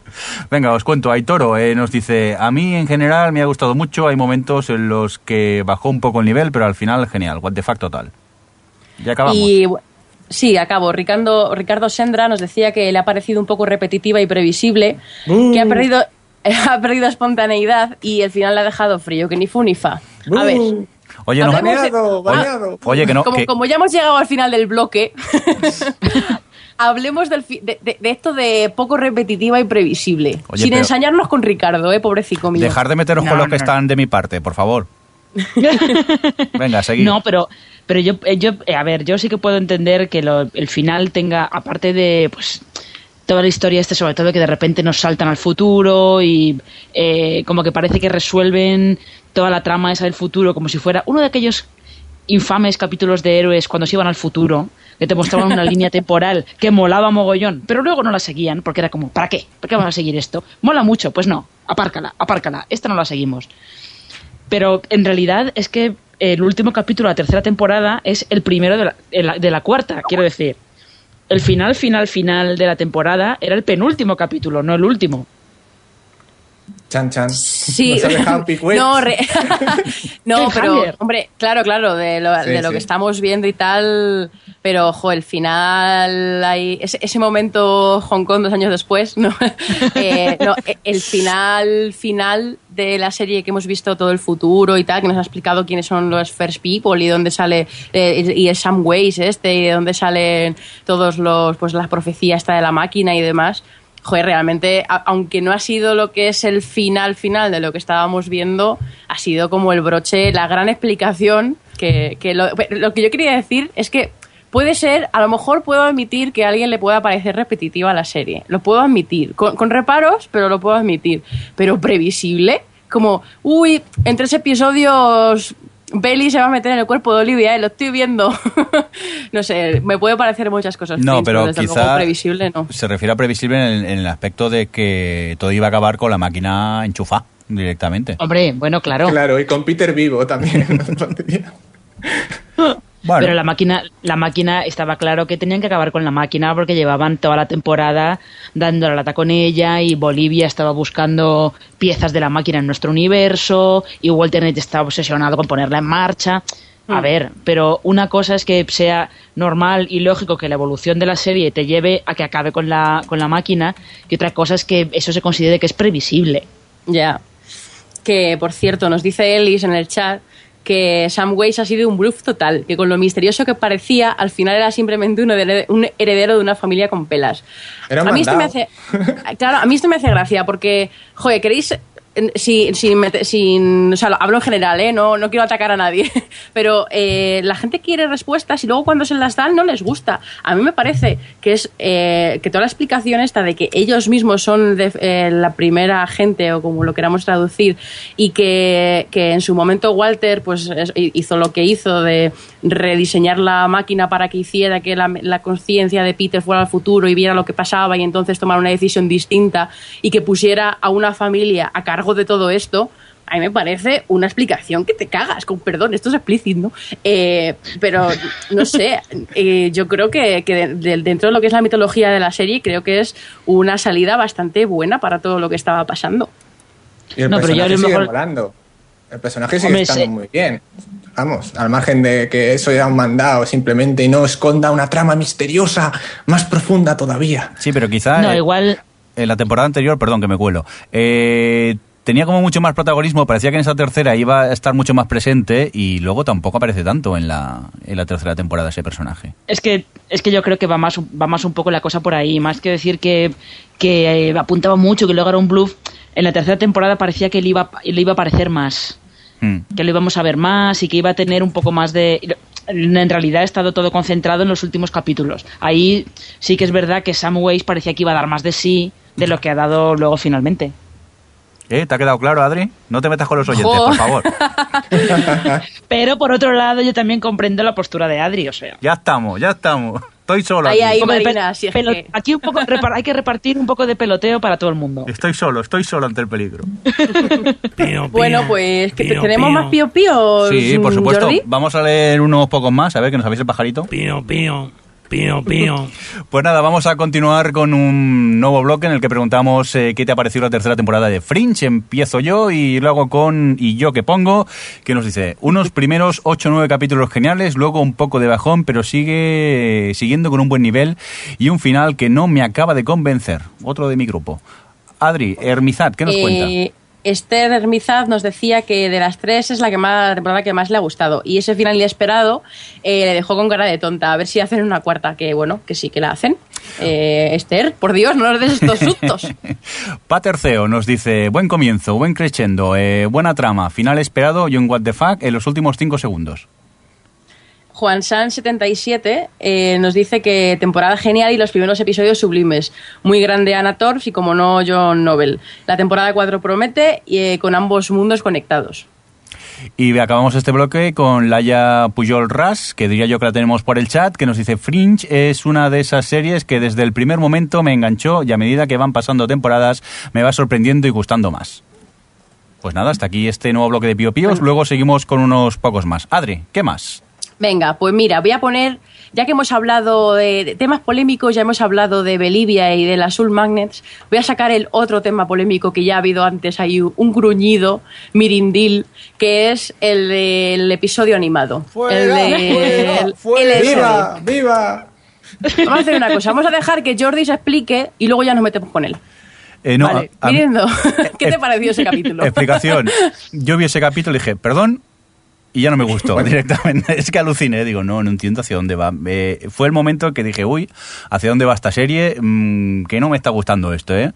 Venga, os cuento. Aitoro eh, nos dice, a mí en general me ha gustado mucho. Hay momentos en los que bajó un poco el nivel, pero al final genial. What the fuck total. Ya acabamos. Y sí, acabo. Ricardo, Ricardo Sendra nos decía que le ha parecido un poco repetitiva y previsible, que ha perdido, [laughs] ha perdido espontaneidad y el final le ha dejado frío, que ni fu ni fa. A ver, Oye, no, Baneado, baneado. oye, que no, como, que- como ya hemos llegado al final del bloque, [laughs] hablemos del fi- de, de- de esto de poco repetitiva y previsible. Oye, sin pero- ensañarnos con Ricardo, eh, pobrecito mío. dejar de meteros con No, los que no. están de mi parte, por favor. [laughs] Venga, seguid. No, pero, pero yo, eh, yo, eh, a ver, yo sí que puedo entender que lo- el final tenga, aparte de, pues, toda la historia este, sobre todo que de repente nos saltan al futuro y eh, como que parece que resuelven toda la trama esa del futuro como si fuera uno de aquellos infames capítulos de héroes cuando se iban al futuro, que te mostraban una línea temporal que molaba mogollón, pero luego no la seguían porque era como, ¿para qué? ¿Para qué vamos a seguir esto? Mola mucho, pues no, apárcala, apárcala, esta no la seguimos. Pero en realidad es que el último capítulo de la tercera temporada es el primero de la, de la- cuarta, quiero decir. El final, final, final de la temporada era el penúltimo capítulo, no el último. Chan, chan. Sí, [laughs] no, re- [laughs] no, pero hombre, claro, claro, de lo, Sí, de lo sí. que estamos viendo y tal, pero ojo, el final, hay, ese, ese momento Hong Kong dos años después, no, [laughs] Eh, no, eh, el final final de la serie que hemos visto todo el futuro y tal, que nos ha explicado quiénes son los First People y dónde sale eh, y el Sam Ways este y de dónde salen todos los pues la profecía esta de la máquina y demás joder, realmente, aunque no ha sido lo que es el final final de lo que estábamos viendo, ha sido como el broche, la gran explicación que, que lo, lo que yo quería decir es que puede ser, a lo mejor puedo admitir que a alguien le pueda parecer repetitiva la serie, lo puedo admitir, con, con reparos, pero lo puedo admitir, pero previsible, como, uy, en tres episodios Belly se va a meter en el cuerpo de Olivia, eh, lo estoy viendo. [laughs] no sé, me puede parecer muchas cosas. No, pero desde luego quizá previsible no. se refiere a previsible en el, en el aspecto de que todo iba a acabar con la máquina enchufada directamente. Hombre, bueno, claro. Claro, y con Peter vivo también. [laughs] [laughs] Bueno, Pero la máquina, la máquina estaba claro que tenían que acabar con la máquina porque llevaban toda la temporada dando la lata con ella y Bolivia estaba buscando piezas de la máquina en nuestro universo y Walter Knight estaba obsesionado con ponerla en marcha. A Mm. ver, pero una cosa es que sea normal y lógico que la evolución de la serie te lleve a que acabe con la, con la máquina y otra cosa es que eso se considere que es previsible. Ya. Que, por cierto, nos dice Ellis en el chat que Sam Weiss ha sido un bluff total, que con lo misterioso que parecía, al final era simplemente un heredero, un heredero de una familia con pelas. Era un a mí esto me hace, claro, a mí esto me hace gracia porque, joder, queréis sin, sin, hablo en general, ¿eh? no, no quiero atacar a nadie, [laughs] pero eh, la gente quiere respuestas y luego cuando se las dan no les gusta. A mí me parece que es eh, que toda la explicación esta de que ellos mismos son la primera gente o como lo queramos traducir y que, en su momento Walter pues es- hizo lo que hizo de rediseñar la máquina para que hiciera que la, la conciencia de Peter fuera al futuro y viera lo que pasaba y entonces tomar una decisión distinta y que pusiera a una familia a cargo de todo esto, a mí me parece una explicación que te cagas, con perdón, esto es explícito, ¿no? Eh, pero, no sé, [laughs] eh, yo creo que, que de- de- dentro de lo que es la mitología de la serie, creo que es una salida bastante buena para todo lo que estaba pasando. Y el No, pero personaje lo sigue mejor- molando. El personaje sigue Hombre, estando sí. muy bien. Vamos, al margen de que eso era un mandado simplemente y no esconda una trama misteriosa más profunda todavía. sí, pero quizá No, eh, igual en la temporada anterior, perdón que me cuelo, eh, tenía como mucho más protagonismo, parecía que en esa tercera iba a estar mucho más presente y luego tampoco aparece tanto en la, en la tercera temporada ese personaje. Es que, es que yo creo que va más, va más un poco la cosa por ahí, más que decir que, que eh, apuntaba mucho, que luego era un bluff. En la tercera temporada parecía que le iba, le iba a parecer más, Hmm. que lo íbamos a ver más y que iba a tener un poco más de... En realidad ha estado todo concentrado en los últimos capítulos. Ahí sí que es verdad que Sam Weiss parecía que iba a dar más de sí de lo que ha dado luego finalmente. ¿Eh? ¿Te ha quedado claro, Adri? No te metas con los oyentes, Jo. por favor. [laughs] Pero por otro lado yo también comprendo la postura de Adri, o sea... Ya estamos, ya estamos. Estoy solo Ahí, aquí. ahí. Un poco de Marina, si es que- Aquí un poco hay que repartir un poco de peloteo para todo el mundo. Estoy solo, estoy solo ante el peligro. [laughs] Bueno, pues que te- tenemos más pío pío. Sí, por supuesto. Jordi. Vamos a leer unos pocos más, a ver que nos sabéis el pajarito. Pío, pío, pío, pío. [laughs] Pues nada, vamos a continuar con un nuevo bloque en el que preguntamos eh, qué te ha parecido la tercera temporada de Fringe. Empiezo yo y luego con y yo que pongo, que nos dice unos primeros 8 o 9 capítulos geniales, luego un poco de bajón, pero sigue siguiendo con un buen nivel y un final que no me acaba de convencer. Otro de mi grupo. Adri, Hermizat, ¿qué nos Eh, cuenta? Esther Hermizad nos decía que de las tres es la que más la temporada que más le ha gustado. Y ese final inesperado eh, le dejó con cara de tonta. A ver si hacen una cuarta que bueno que sí que la hacen. Eh, Esther por Dios no nos des estos sustos. [laughs] Paterceo nos dice, buen comienzo, buen crescendo, eh, buena trama, final esperado y un what the fuck en los últimos 5 segundos. Juan San 77 eh, nos dice que temporada genial y los primeros episodios sublimes. Muy grande Anna Torf y como no John Nobel. La temporada 4 promete y eh, con ambos mundos conectados. Y acabamos este bloque con Laia Pujol Ras, que diría yo que la tenemos por el chat, que nos dice Fringe es una de esas series que desde el primer momento me enganchó y a medida que van pasando temporadas me va sorprendiendo y gustando más. Pues nada, hasta aquí este nuevo bloque de Pío Píos, luego seguimos con unos pocos más. Adri, ¿qué más? Venga, pues mira, voy a poner ya que hemos hablado de, temas polémicos, ya hemos hablado de Bolivia y de las Soul Magnets, voy a sacar el otro tema polémico que ya ha habido antes, hay un gruñido mirindil, que es el del episodio animado. el de el fuera, LSD. ¡Viva! ¡Viva! Vamos a hacer una cosa, vamos a dejar que Jordi se explique y luego ya nos metemos con él. Eh, no, vale, a- a- Mirindo, [laughs] ¿qué te pareció ese capítulo? Explicación. Yo vi ese capítulo y dije, perdón, y ya no me gustó [laughs] directamente. Es que aluciné, digo, no, no entiendo hacia dónde va. Eh, fue el momento que dije, uy, ¿hacia dónde va esta serie? Mm, que no me está gustando esto, ¿eh?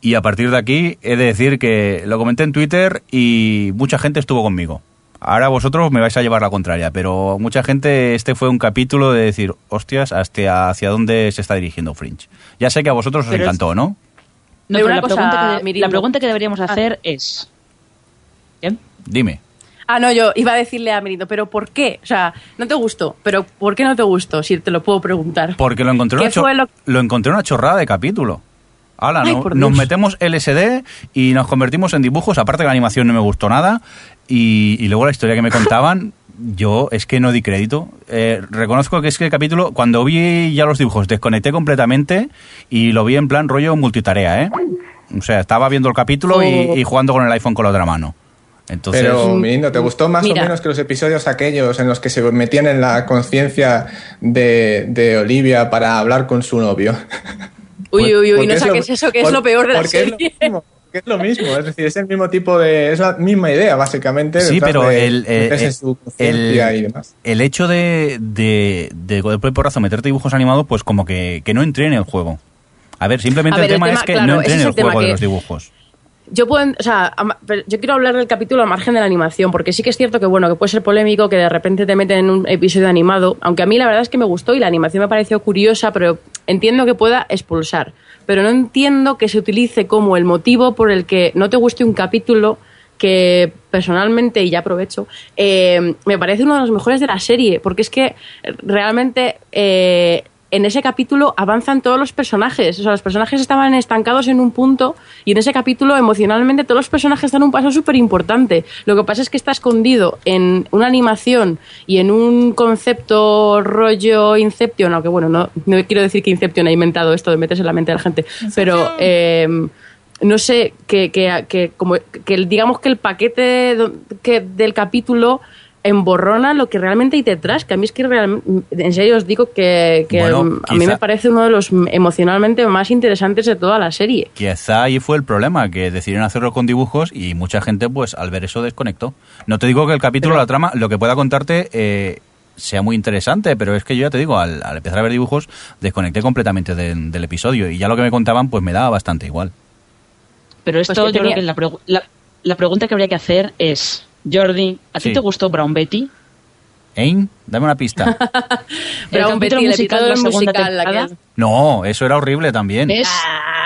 Y a partir de aquí he de decir que lo comenté en Twitter y mucha gente estuvo conmigo. Ahora vosotros me vais a llevar la contraria, pero mucha gente, este fue un capítulo de decir, hostias, hasta hacia dónde se está dirigiendo Fringe. Ya sé que a vosotros os Pero es- encantó, ¿no? No, Pero pero una la, cosa, pregunta que, Mirindo. la pregunta que deberíamos Ah. hacer es... ¿Bien? Dime. Ah, no, yo iba a decirle a Mirindo, pero ¿por qué? O sea, no te gustó, pero ¿por qué no te gustó? Si te lo puedo preguntar. Porque lo encontré, ¿Qué una, cho- lo- lo encontré una chorrada de capítulo. Hala, Ay, no- nos metemos LSD y nos convertimos en dibujos. Aparte que la animación no me gustó nada. Y, y luego la historia que me contaban, [laughs] yo es que no di crédito. Eh, reconozco que es que el capítulo, cuando vi ya los dibujos, desconecté completamente y lo vi en plan rollo multitarea, ¿eh? O sea, estaba viendo el capítulo y, Oh. y jugando con el iPhone con la otra mano. Entonces, Pero, Mirindo, ¿te gustó más Mira. o menos que los episodios aquellos en los que se metían en la conciencia de, de Olivia para hablar con su novio? Uy, uy, uy, no es saques lo- eso, que es lo peor de la porque es lo serie. es lo mismo, es decir, es el mismo tipo de. Es la misma idea, básicamente. Sí, pero de el, eh, eh, su el- y demás. el hecho de, de, de con el propio porrazo meterte dibujos animados, pues como que, que no entré en el juego. A ver, simplemente A ver, el el tema, tema, es que claro, no entré ese en el el juego de los dibujos. Yo puedo, o sea, yo quiero hablar del capítulo al margen de la animación, porque sí que es cierto que bueno, que puede ser polémico que de repente te meten en un episodio animado, aunque a mí la verdad es que me gustó y la animación me pareció curiosa, pero entiendo que pueda expulsar, pero no entiendo que se utilice como el motivo por el que no te guste un capítulo que personalmente, y ya aprovecho, eh, me parece uno de los mejores de la serie, porque es que realmente eh, en ese capítulo avanzan todos los personajes. O sea, los personajes estaban estancados en un punto y en ese capítulo emocionalmente todos los personajes dan un paso súper importante. Lo que pasa es que está escondido en una animación y en un concepto rollo Inception, aunque bueno, no, no quiero decir que Inception ha inventado esto de meterse en la mente de la gente, pero... eh, no sé, que, que, que como que digamos que el paquete que del capítulo emborrona lo que realmente hay detrás, que a mí es que realmente, en serio os digo que, que Bueno, a mí me parece uno de los emocionalmente más interesantes de toda la serie. Quizá ahí fue el problema, que decidieron hacerlo con dibujos y mucha gente, pues al ver eso, desconectó. No te digo que el capítulo, la trama, lo que pueda contarte eh, sea muy interesante, pero es que yo ya te digo, al, al empezar a ver dibujos, desconecté completamente del- del episodio y ya lo que me contaban, pues me daba bastante igual. Pero esto Pues que yo creo que la, pregu- la, la pregunta que habría que hacer es, Jordi, ¿a ti Sí. te gustó Brown Betty? ¿Ein? Dame una pista. [laughs] Capítulo Betty, el musical la segunda musical, la que- temporada. No, eso era horrible también. ¿Ves?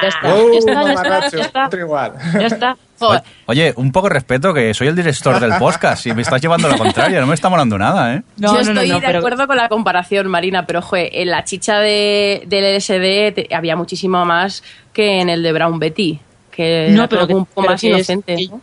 Ya está, ¡Oh, ya está, ya está, ya está, Otro igual. ya está. [laughs] Joder, Oye, un poco de respeto, que soy el director del podcast y me estás llevando la contraria, no me está molando nada, ¿eh? [laughs] No, yo no, no, estoy no, de pero- acuerdo con la comparación, Marina, pero joder, en la chicha de, del LSD te- había muchísimo más que en el de Brown Betty, que No, era pero un poco más inocente. que- ¿no?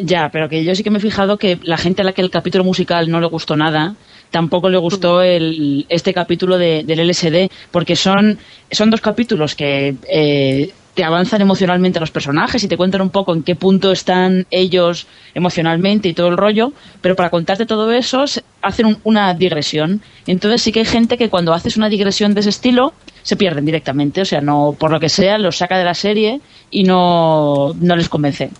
Ya, pero que yo sí que me he fijado que la gente a la que el capítulo musical no le gustó nada, tampoco le gustó el, este capítulo de- del LSD, porque son, son dos capítulos que eh, te avanzan emocionalmente a los personajes y te cuentan un poco en qué punto están ellos emocionalmente y todo el rollo, pero para contarte todo eso hacen un- una digresión. Entonces sí que hay gente que cuando haces una digresión de ese estilo se pierden directamente, o sea, no por lo que sea los saca de la serie y no, no les convence.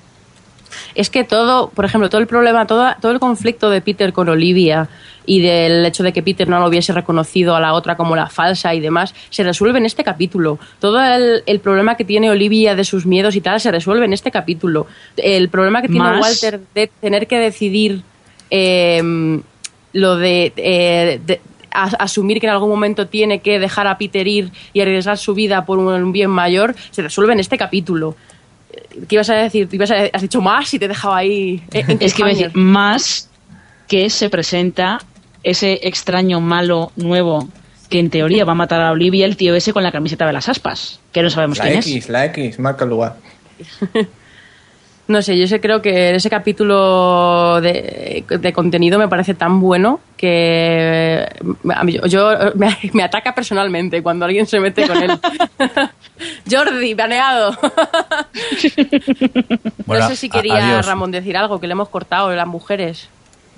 Es que todo, por ejemplo, todo el problema, todo, todo el conflicto de Peter con Olivia y del hecho de que Peter no lo hubiese reconocido a la otra como la falsa y demás, se resuelve en este capítulo. Todo el, el problema que tiene Olivia de sus miedos y tal se resuelve en este capítulo. El problema que tiene Más- Walter de tener que decidir eh, lo de, eh, de- asumir que en algún momento tiene que dejar a Peter ir y arriesgar su vida por un bien mayor, se resuelve en este capítulo. ¿Qué ibas a decir? ¿Te ibas a- has dicho más y te he dejado ahí. en- en Es que iba a decir, más que se presenta ese extraño malo nuevo que en teoría va a matar a Olivia, el tío ese con la camiseta de las aspas, que no sabemos La quién X, la X, marca el lugar. [laughs] No sé, yo sé, creo que ese capítulo de, de contenido me parece tan bueno que a mí- yo, yo- me, me ataca personalmente cuando alguien se mete con él. [laughs] Jordi, baneado. Bueno, no sé si quería adiós. Ramón decir algo, que le hemos cortado las mujeres.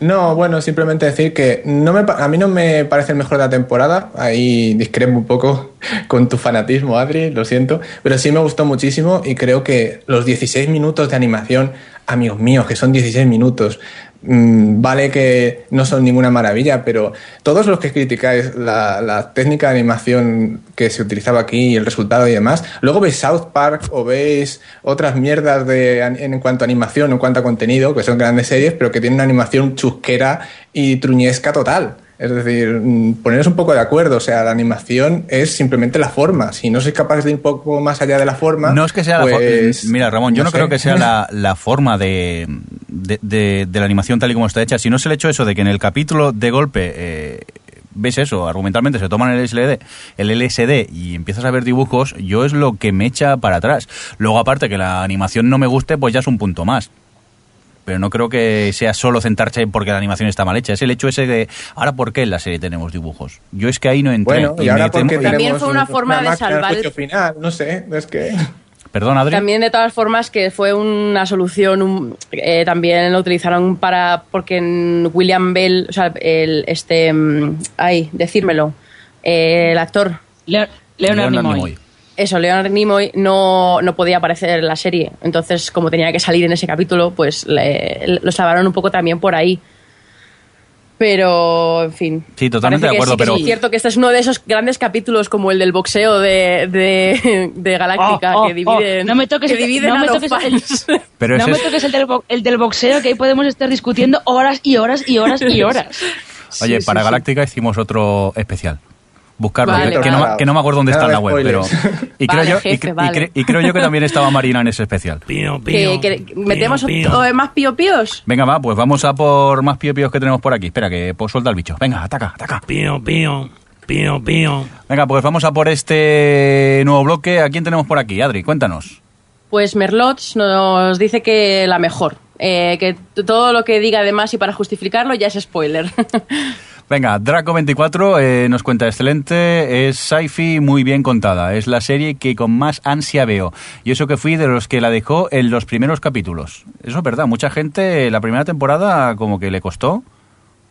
No, bueno, simplemente decir que no me, a mí no me parece el mejor de la temporada. Ahí discrepo un poco [laughs] con tu fanatismo, Adri, lo siento. Pero sí me gustó muchísimo y creo que los 16 minutos de animación, amigos míos, que son 16 minutos, vale que no son ninguna maravilla, pero todos los que criticáis la, la técnica de animación que se utilizaba aquí y el resultado y demás, luego veis South Park o veis otras mierdas de, en cuanto a animación, en cuanto a contenido, que son grandes series, pero que tienen una animación chusquera y truñesca total. Es decir, mm, poneros un poco de acuerdo. O sea, la animación es simplemente la forma. Si no sois capaces de ir un poco más allá de la forma. No es que sea la pues, forma. Mira, Ramón, yo no, sé. creo que sea la, [laughs] la forma de, de, de- de la animación tal y como está hecha, sino es el hecho eso de que en el capítulo de golpe eh, ves eso, argumentalmente se toman el LSD, el LSD y empiezas a ver dibujos, yo es lo que me echa para atrás. Luego, aparte que la animación no me guste, pues ya es un punto más. Pero no creo que sea solo centrarse en porque la animación está mal hecha. Es el hecho ese de, ahora, ¿por qué en la serie tenemos dibujos? Yo es que ahí no entré. Bueno, y, ahora me temo- porque También fue una forma de salvar el- final, no sé, es que... Perdón, Adri. También de todas formas que fue una solución, un- eh, también lo utilizaron para, porque en William Bell, o sea, el, este, mm, ay, decírmelo, eh, el actor, Leo- Leonard, Leonard Nimoy. Nimoy. Eso, Leonard Nimoy no, no podía aparecer en la serie, entonces como tenía que salir en ese capítulo, pues le- lo salvaron un poco también por ahí. Pero, en fin. Sí, totalmente de acuerdo, sí pero- Es cierto que este es uno de esos grandes capítulos como el del boxeo de, de, de Galáctica, Oh, oh, que dividen, oh, no me toques, que el- dividen no a me toques el- fans. [laughs] Pero no ese me es- toques el del, bo- el del boxeo, que ahí podemos estar discutiendo horas y horas y horas y [laughs] horas. Oye, Sí, para sí, sí. Galáctica hicimos otro especial. Buscarlo, Vale, que, que no, vale. que no me acuerdo dónde está en la web, pero... Y, creo yo, y jefe, cre- y, vale. cre- y creo yo que también estaba Marina en ese especial. [laughs] Pío, Que, pío. que pío, metemos pío. otro- más pío píos. Venga, va, pues vamos a por más pío píos que tenemos por aquí. Espera, que pues, suelta el bicho. Venga, ataca, ataca. Pío, pío. Pío, pío. Venga, pues vamos a por este nuevo bloque. ¿A quién tenemos por aquí? Adri, cuéntanos. Pues Merlots nos dice que la mejor. Eh, que todo lo que diga además y para justificarlo ya es spoiler. [laughs] Venga, Draco24 eh, nos cuenta excelente, es sci-fi muy bien contada, es la serie que con más ansia veo. Y eso que fui de los que la dejó en los primeros capítulos. Eso es verdad, mucha gente la primera temporada como que le costó,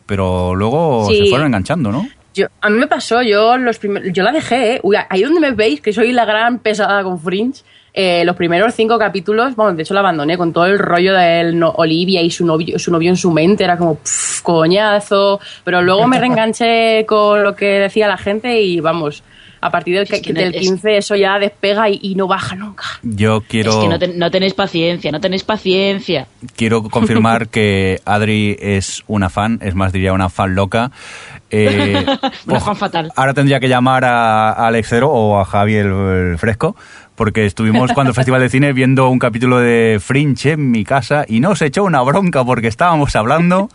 pero luego Sí. se fueron enganchando, ¿no? yo, a mí me pasó, yo los primer- yo la dejé, ¿eh? Uy, ahí donde me veis, que soy la gran pesada con Fringe, eh, los primeros cinco capítulos, bueno, de hecho la abandoné con todo el rollo de él, no- Olivia y su novio, su novio en su mente, era como pff, coñazo, pero luego me reenganché con lo que decía la gente y vamos, a partir del, Es que no- del es- 15 eso ya despega y, y no baja nunca. Yo quiero, Es que no, ten- no tenéis paciencia, no tenéis paciencia. quiero confirmar que Adri es una fan, es más, diría una fan loca. [laughs] Eh, Una fan fatal. Ahora tendría que llamar a, a Alex Cero o a Javier el Fresco, porque estuvimos cuando el Festival de Cine viendo un capítulo de Fringe en mi casa y nos echó una bronca porque estábamos hablando.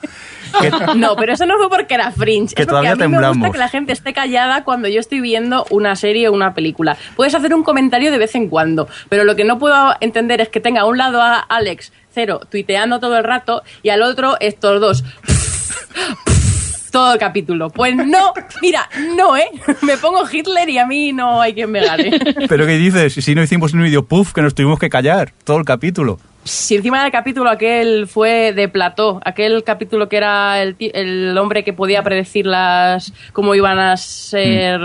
que- No, pero eso no fue porque era Fringe. Que es todavía a mí me gusta que la gente esté callada cuando yo estoy viendo una serie o una película. Puedes hacer un comentario de vez en cuando, pero lo que no puedo entender es que tenga a un lado a Alex, cero, tuiteando todo el rato, y al otro estos dos. Todo el capítulo. Pues no, mira, no, ¿eh? [laughs] Me pongo Hitler y a mí no hay quien me gane. [laughs] ¿Pero qué dices? Si no hicimos un video puff que nos tuvimos que callar todo el capítulo. Si encima del capítulo aquel fue de plató, aquel capítulo que era el, el hombre que podía predecir las cómo iban a ser,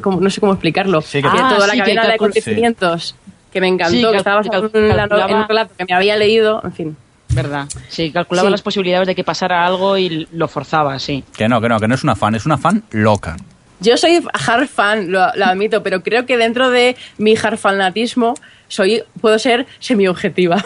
cómo- no sé cómo explicarlo, Sí, que- Ah, toda la sí, que cadena de acontecimientos, que me encantó, Sí, que cal- estaba en, un relato que me había leído, en fin. ¿Verdad? Sí, calculaba Sí. las posibilidades de que pasara algo y lo forzaba, sí. Que no, que no, que no es una fan, es una fan loca. Yo soy hard fan, lo, lo admito, pero creo que dentro de mi hard fanatismo soy, puedo ser semi-objetiva.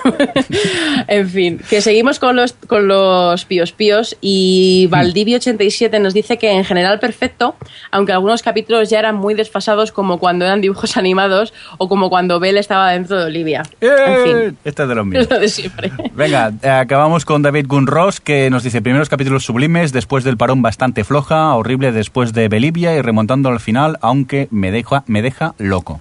[laughs] en fin, que seguimos con los, con los píos píos y Valdivio87 nos dice que en general perfecto, aunque algunos capítulos ya eran muy desfasados como cuando eran dibujos [laughs] animados o como cuando Belle estaba dentro de Olivia. En fin, Este es de los míos. [laughs] es lo de siempre. Venga, eh, acabamos con David Gunross, que nos dice primeros capítulos sublimes, después del parón bastante floja, horrible después de Belivia y remontando al final, aunque me deja, me deja loco.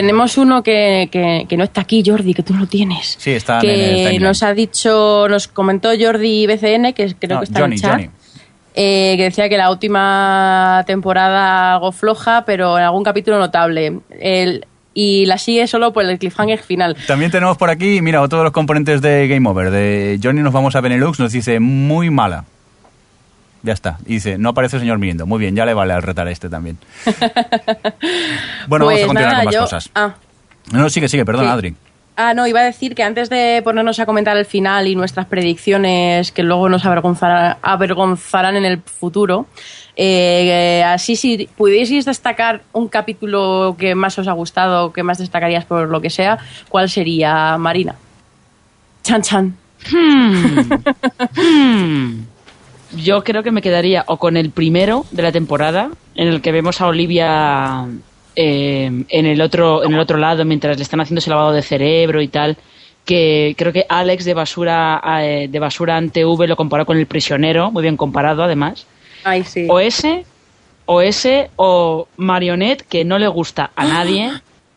Tenemos uno que, que- que no está aquí, Jordi, que tú lo tienes. Sí, está en que el timeline. nos ha dicho, nos comentó Jordi BCN, que creo No, que está Johnny, en el chat. Johnny. eh, que decía que la última temporada algo floja, pero en algún capítulo notable. El- y la sigue solo por el cliffhanger final. También tenemos por aquí, mira, otro de los componentes de Game Over. De Johnny nos vamos a Benelux, nos dice muy mala. Ya está. Y dice, no aparece el señor Mirindo. Muy bien, ya le vale al retar a este también. [laughs] bueno, vamos a Pues continuar nada, con más yo- cosas. Ah, No, no, sigue, sigue, perdón, Sí. Adri. Ah, no, iba a decir que antes de ponernos a comentar el final y nuestras predicciones que luego nos avergonzarán, avergonzarán en el futuro, eh, así si pudieseis destacar un capítulo que más os ha gustado, que más destacarías por lo que sea, ¿cuál sería, Marina? Chan Chan. Hmm. [laughs] Yo creo que me quedaría o con el primero de la temporada, en el que vemos a Olivia eh, en el otro en el otro lado mientras le están haciendo ese lavado de cerebro y tal. Que creo que Alex de basura eh, de basura ante V lo comparó con el prisionero, muy bien comparado además. Ay, sí. O ese, o ese, o Marionette, que no le gusta a nadie.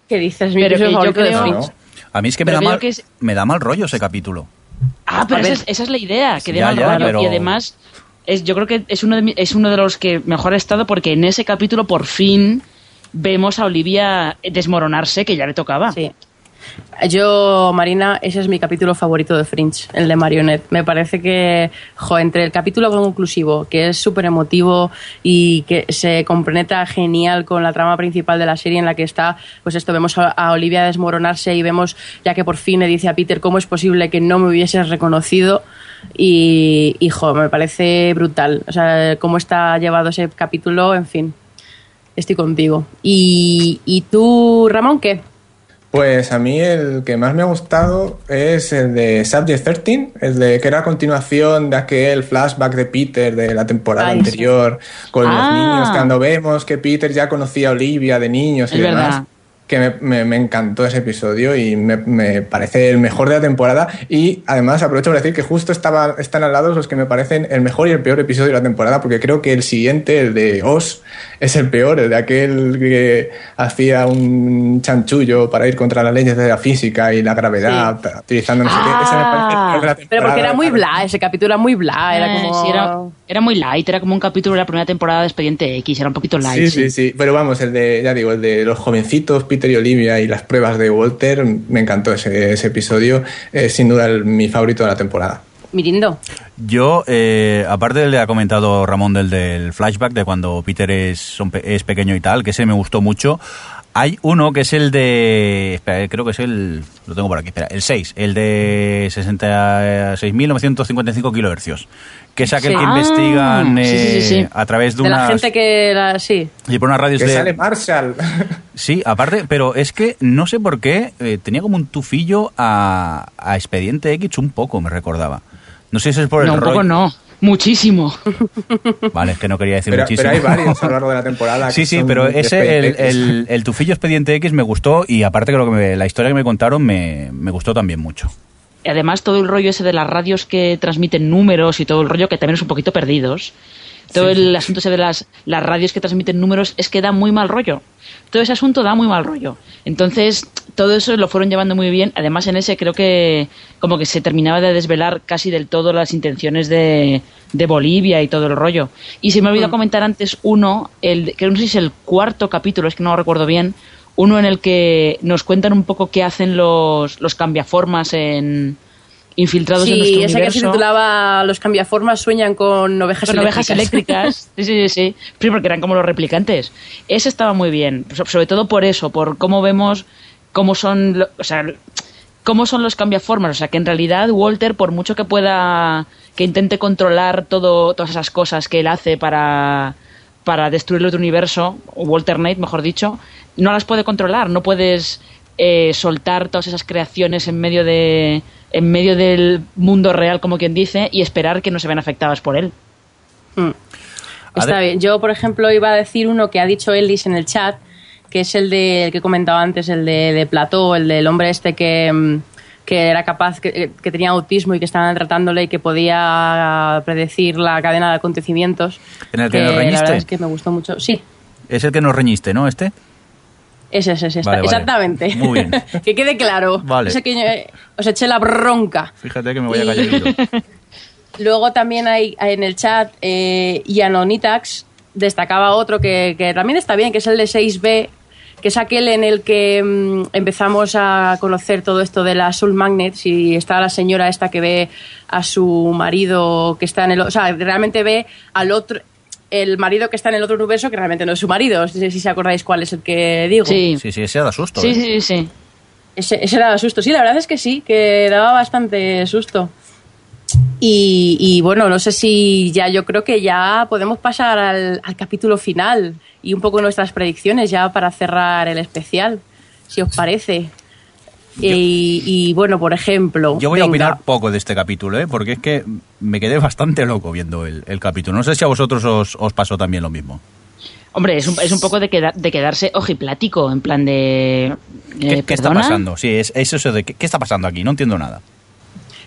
¿Qué dices? Mi Pero episodio que yo creo-. A mí es que me da, mal, que es- me da mal rollo ese capítulo. Ah, pero esa es, esa es la idea, que dé Ya, mal ya, rollo. pero- Y además, es, yo creo que es uno, de, mi- es uno de los que mejor ha estado porque en ese capítulo por fin vemos a Olivia desmoronarse, que ya le tocaba. Sí. Yo, Marina, ese es mi capítulo favorito de Fringe, el de Marionette. Me parece que, jo, entre el capítulo conclusivo, que es súper emotivo y que se compenetra genial con la trama principal de la serie en la que está, pues esto, vemos a, Olivia desmoronarse y vemos ya que por fin le dice a Peter cómo es posible que no me hubieses reconocido y, y, jo, me parece brutal. O sea, cómo está llevado ese capítulo, en fin, estoy contigo. ¿Y, y tú, Ramón, qué? Pues a mí el que más me ha gustado es el de Subject 13, el de que era a continuación de aquel flashback de Peter de la temporada Ay, sí. anterior, con Ah. los niños, cuando vemos que Peter ya conocía a Olivia de niños y Es demás. verdad. Que me, me- me encantó ese episodio y me, me parece el mejor de la temporada. Y además aprovecho para decir que justo estaba, están al lado los que me parecen el mejor y el peor episodio de la temporada, porque creo que el siguiente, el de Oz, es el peor, el de aquel que hacía un chanchullo para ir contra las leyes de la física y la gravedad, utilizando no sé qué. Ese me la Pero porque era muy bla, ese capítulo era muy bla, era Eh, como... sí, era, era muy light, era como un capítulo de la primera temporada de Expediente X, era un poquito light. Sí, sí, sí. Pero vamos, el de, ya digo, el de los jovencitos, Peter y Olivia y las pruebas de Walter, me encantó ese, ese episodio. Es sin duda el- mi favorito de la temporada. Mirindo. Yo, eh, aparte del que ha comentado Ramón del, del flashback, de cuando Peter es, son pe- es pequeño y tal, que ese me gustó mucho. Hay uno que es el de. Espera, eh, creo que es el. Lo tengo por aquí, espera. El 6, el de 66.955 kilohercios. Que es aquel Sí. que Ah, sí, sí, sí, a través de, De la unas. gente que... la- sí. y por unas radios Que de. sale Marshall. [laughs] Sí, aparte, pero es que no sé por qué eh, tenía como un tufillo a, a Expediente X un poco, me recordaba. No sé si es por el No, un poco rollo- no, muchísimo. [laughs] Vale, es que no quería decir pero, muchísimo. pero hay varios a lo largo de la [laughs] temporada. Sí, que sí, pero ese, el, el, el tufillo Expediente X me gustó y aparte creo que me- la historia que me contaron me, me gustó también mucho. Y además todo el rollo ese de las radios que transmiten números y todo el rollo que también es un poquito perdidos. Todo el asunto ese de las, las radios que transmiten números es que da muy mal rollo. Todo ese asunto da muy mal rollo. Entonces, todo eso lo fueron llevando muy bien. Además, en ese creo que como que se terminaba de desvelar casi del todo las intenciones de, de Bolivia y todo el rollo. Y se me olvidó comentar antes uno, el, que no sé si es el cuarto capítulo, es que no lo recuerdo bien, uno en el que nos cuentan un poco qué hacen los, los cambiaformas en infiltrados en Sí, ese que se titulaba Los cambiaformas sueñan con ovejas Con ovejas eléctricas. eléctricas. [laughs] Sí, sí, sí, sí. Porque eran como los replicantes. Ese estaba muy bien. So- Sobre todo por eso, por cómo vemos cómo son, o sea, cómo son los cambiaformas. O sea, que en realidad Walter, por mucho que pueda, que intente controlar todo, todas esas cosas que él hace para, para destruir el otro universo, o Walter Knight, mejor dicho, no las puede controlar. No puedes eh, soltar todas esas creaciones en medio de en medio del mundo real, como quien dice, y esperar que no se vean afectadas por él. Mm. Está bien. Yo, por ejemplo, iba a decir uno que ha dicho Ellis en el chat, que es el de el que he comentado antes, el de, de Plató, el del hombre este que, mm, que era capaz, que, que tenía autismo y que estaban tratándole y que podía predecir la cadena de acontecimientos. ¿En el que nos La reñiste? verdad es que me gustó mucho. Sí, Es el que nos reñiste, ¿no? Este. Ese, Vale, vale. exactamente. Muy bien. [laughs] que quede claro. Vale. Ese que eh, os eché la bronca. Fíjate que me voy a callar. [laughs] Luego también hay, hay en el chat eh, Yanonitax destacaba otro que, que también está bien, que es el de 6B, que es aquel en el que mm, empezamos a conocer todo esto de las soul magnets y está la señora esta que ve a su marido que está en el... O sea, realmente ve al otro... El marido que está en el otro universo que realmente no es su marido. No sé si se acordáis cuál es el que digo. Sí. Sí, sí, ese da susto. Sí, ¿eh? sí, sí. Ese, ese daba susto. Sí, la verdad es que sí, que daba bastante susto. Y, y bueno, no sé si ya yo creo que ya podemos pasar al, al capítulo final y un poco nuestras predicciones ya para cerrar el especial, si os parece. Y, y, bueno, por ejemplo. Yo voy a venga, opinar poco de este capítulo, ¿eh? porque es que me quedé bastante loco viendo el, el capítulo. No sé si a vosotros os, os pasó también lo mismo. Hombre, es un, es un poco de, queda- de quedarse ojiplático, en plan de... ¿Qué, eh, qué está ¿perdona? pasando? Sí, es, es eso de ¿qué, qué está pasando aquí? No entiendo nada.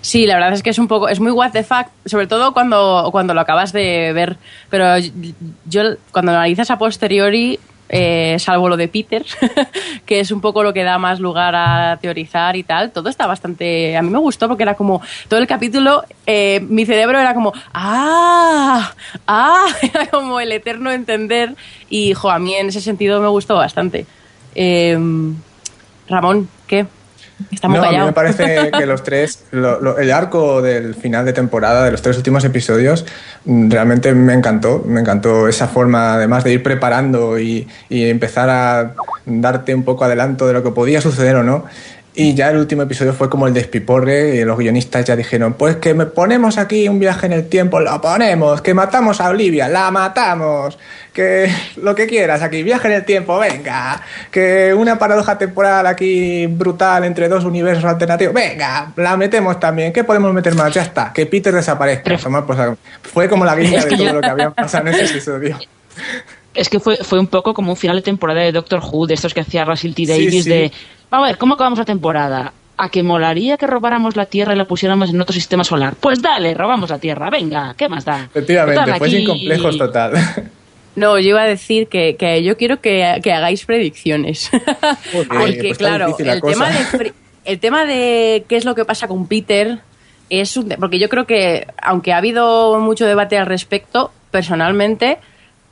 Sí, la verdad es que es un poco, es muy what the fuck, sobre todo cuando, cuando lo acabas de ver. Pero yo, cuando lo analizas a posteriori, eh, salvo lo de Peter, [laughs] que es un poco lo que da más lugar a teorizar y tal, todo está bastante. A mí me gustó porque era como. Todo el capítulo, eh, mi cerebro era como. ¡Ah! ¡Ah! [laughs] Era como el eterno entender. Y, jo, a mí en ese sentido me gustó bastante. Eh, Ramón, ¿qué? No, a mí me parece [laughs] que los tres, lo- lo- el arco del final de temporada, de los tres últimos episodios, mm, realmente me encantó. Me encantó esa forma, además de ir preparando y, y empezar a darte un poco adelanto de lo que podía suceder o no. Y ya el último episodio fue como el despiporre y los guionistas ya dijeron, pues que me ponemos aquí un viaje en el tiempo, lo ponemos, que matamos a Olivia, la matamos, que lo que quieras aquí, viaje en el tiempo, venga, que una paradoja temporal aquí brutal entre dos universos alternativos, venga, la metemos también, ¿qué podemos meter más? Ya está, que Peter desaparezca. Saco. fue como la guinda de todo lo que había pasado en ese episodio. Es que fue, fue un poco como un final de temporada de Doctor Who, de estos que hacía Russell T. Davis, sí. de, vamos a ver, ¿cómo acabamos la temporada? ¿A que molaría que robáramos la Tierra y la pusiéramos en otro sistema solar? Pues dale, robamos la Tierra, venga, ¿qué más da? Efectivamente, fue aquí- sin complejos total. [laughs] No, yo iba a decir que, que yo quiero que, que hagáis predicciones. [laughs] Porque, pues está claro, difícil la el cosa. tema, de, fri- el tema de qué es lo que pasa con Peter es un. Porque yo creo que, aunque ha habido mucho debate al respecto, personalmente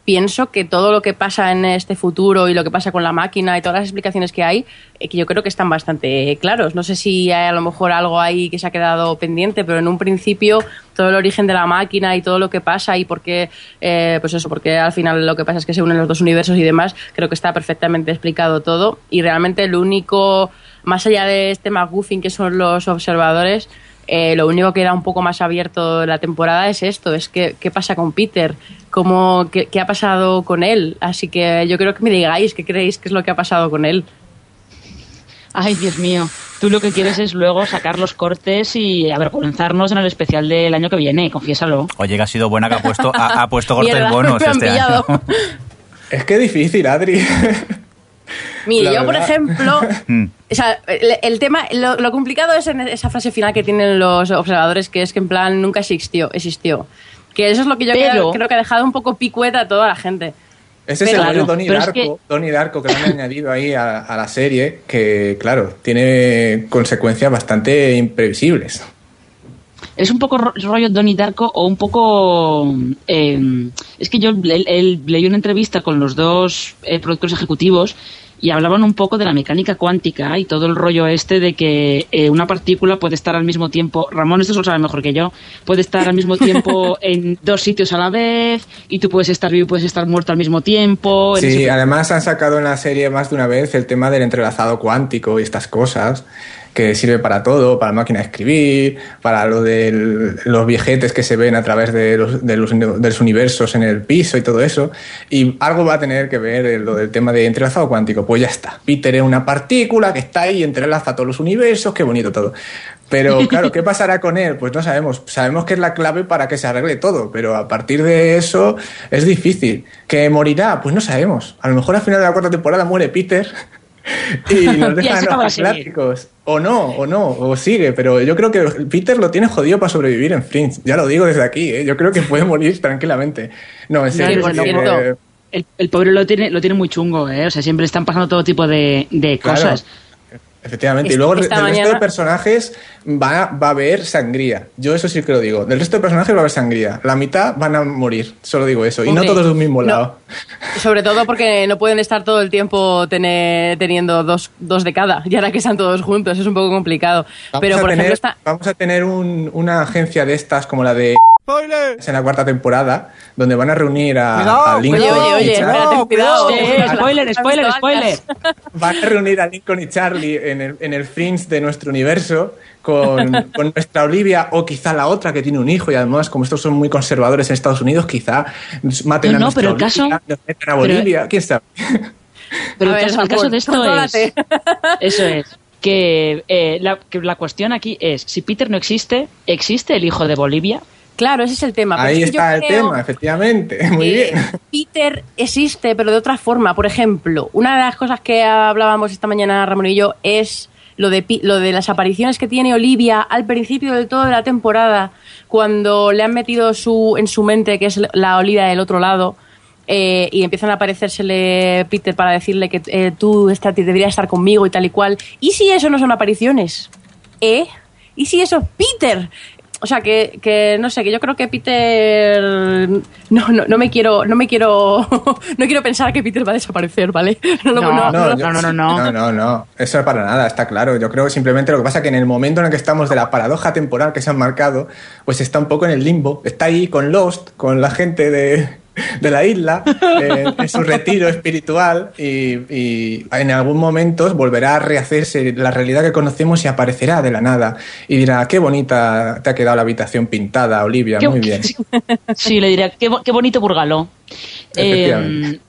pienso que todo lo que pasa en este futuro y lo que pasa con la máquina y todas las explicaciones que hay, eh, que yo creo que están bastante claros. No sé si hay a lo mejor algo ahí que se ha quedado pendiente, pero en un principio todo el origen de la máquina y todo lo que pasa y por qué, eh, pues eso, porque al final lo que pasa es que se unen los dos universos y demás, creo que está perfectamente explicado todo y realmente lo único, más allá de este McGuffin que son los observadores, eh, lo único que da un poco más abierto la temporada es esto, es que, qué pasa con Peter, cómo, qué, qué ha pasado con él. Así que yo creo que me digáis qué creéis que es lo que ha pasado con él. Ay, Dios mío. Tú lo que quieres es luego sacar los cortes y avergonzarnos en el especial del año que viene, confiésalo. Oye, que ha sido buena que ha puesto, ha, ha puesto [laughs] cortes Mierda, bonos este pillado. año. [laughs] [laughs] es que difícil, Adri. Mire, yo, por ejemplo, [laughs] Mm. o sea, el, el tema, lo, lo complicado es en esa frase final que tienen los observadores, que es que en plan nunca existió, existió. Que eso es lo que yo Pero- creo, que ha dejado un poco picueta a toda la gente. Ese es el rollo Claro, es Darko, que- Donnie Darko que le han añadido ahí a, a la serie, que claro, tiene consecuencias bastante imprevisibles. Es un poco ro- rollo Donnie Darko o un poco... eh, es que yo le- el- leí una entrevista con los dos eh, productores ejecutivos y hablaban un poco de la mecánica cuántica y todo el rollo este de que eh, una partícula puede estar al mismo tiempo, Ramón esto lo sabe mejor que yo, puede estar al mismo tiempo [laughs] en dos sitios a la vez y tú puedes estar vivo y puedes estar muerto al mismo tiempo. Sí, además han sacado en la serie más de una vez el tema del entrelazado cuántico y estas cosas, que sirve para todo, para máquina de escribir, para lo de los viejetes que se ven a través de los, de los, de los universos en el piso y todo eso. Y algo va a tener que ver lo del tema de entrelazado cuántico. Pues ya está. Peter es una partícula que está ahí, entrelaza todos los universos, qué bonito todo. Pero [laughs] claro, ¿qué pasará con él? Pues no sabemos. Sabemos que es la clave para que se arregle todo, pero a partir de eso es difícil. ¿Que morirá? Pues no sabemos. A lo mejor al final de la cuarta temporada muere Peter y [laughs] nos Y dejan los clásicos. O no, o no, o sigue, pero yo creo que Peter lo tiene jodido para sobrevivir en Fringe. Ya lo digo desde aquí, ¿eh? yo creo que puede morir [laughs] tranquilamente. No, en serio. eh, el, el pobre lo tiene, lo tiene muy chungo, ¿eh? O sea, siempre están pasando todo tipo de, de Claro. Efectivamente. Esta- y luego del esta resto mañana- de personajes va, va a haber sangría. Yo eso sí que lo digo. Del resto de personajes va a haber sangría. La mitad van a morir. Solo digo eso. y no todos de un mismo no. lado. Sobre todo porque no pueden estar todo el tiempo tener- teniendo dos, dos de cada. Y ahora que están todos juntos es un poco complicado. Vamos Pero, por tener, ejemplo, está... vamos a tener un- una agencia de estas como la de en la cuarta temporada, donde van a reunir a, Cuidado, a Lincoln Oye, oye, oye, espérate, cuidado. Spoiler, spoiler, spoiler. Van a reunir a Lincoln y Charlie en el, en el Fringe de nuestro universo con, con nuestra Olivia o quizá la otra que tiene un hijo y además como estos son muy conservadores en Estados Unidos quizá maten No, a no, nuestra pero el caso- nos a pero- Bolivia, quién sabe. Pero el, ver, caso, el caso Ramón, de esto es. Eso es. Que, eh, la, que la cuestión aquí es: si Peter no existe, ¿existe el hijo de Bolivia? Claro, ese es el tema. Pero Ahí es que yo está el tema, efectivamente. [laughs] Muy bien. Peter existe, pero de otra forma. Por ejemplo, una de las cosas que hablábamos esta mañana Ramón y yo es lo de, lo de las apariciones que tiene Olivia al principio del todo de la temporada, cuando le han metido su, en su mente que es la Olivia del otro lado. eh, y empiezan a aparecérsele Peter para decirle que eh, tú esta- deberías estar conmigo y tal y cual. ¿Y si eso no son apariciones? ¿Eh? ¿Y si eso es Peter? O sea, que, que no sé, que yo creo que Peter. No, no, no me quiero. No me quiero. [laughs] no quiero pensar que Peter va a desaparecer, ¿vale? [laughs] No, lo- No, no, no, yo- no, no, no. No, no, no. Eso es para nada, está claro. Yo creo que simplemente lo que pasa es que en el momento en el que estamos de la paradoja temporal que se han marcado, pues está un poco en el limbo. Está ahí con Lost, con la gente de, de la isla, eh, en su retiro espiritual y, y en algún momento volverá a rehacerse la realidad que conocemos y aparecerá de la nada. Y dirá, qué bonita te ha quedado la habitación pintada, Olivia, Qué- muy bien. [laughs] Sí, le diría, qué, qué bonito burgaló. Efectivamente. Eh,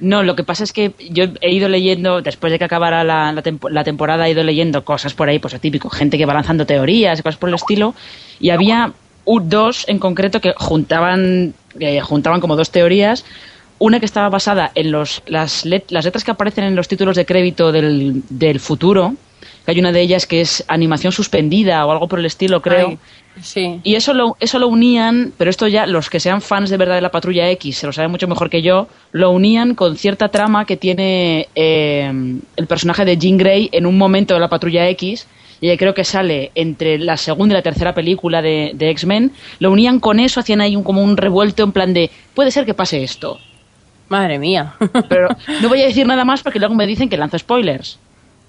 no, lo que pasa es que yo he ido leyendo, después de que acabara la, la tempo- la temporada, he ido leyendo cosas por ahí, pues lo típico, gente que va lanzando teorías, cosas por el estilo, y había dos en concreto que juntaban, eh, juntaban como dos teorías. Una que estaba basada en los, las, let- las letras que aparecen en los títulos de crédito del, del futuro, que hay una de ellas que es animación suspendida o algo por el estilo, creo. Ay, sí. Y eso lo, eso lo unían, pero esto ya los que sean fans de verdad de la Patrulla X se lo saben mucho mejor que yo, lo unían con cierta trama que tiene eh, el personaje de Jean Grey en un momento de la Patrulla X, y creo que sale entre la segunda y la tercera película de, de X-Men, lo unían con eso, hacían ahí un, como un revuelto en plan de, puede ser que pase esto. Madre mía. [laughs] Pero no voy a decir nada más porque luego me dicen que lanzo spoilers.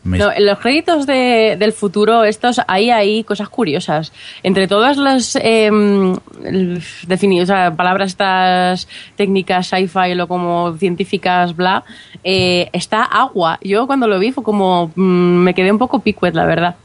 No, en los créditos de- del futuro, estos, ahí hay cosas curiosas. Entre todas las em, el- defini- o sea, palabras estas técnicas sci-fi o como científicas, bla, eh, está agua. Yo cuando lo vi fue como, mm, me quedé un poco picuet, la verdad.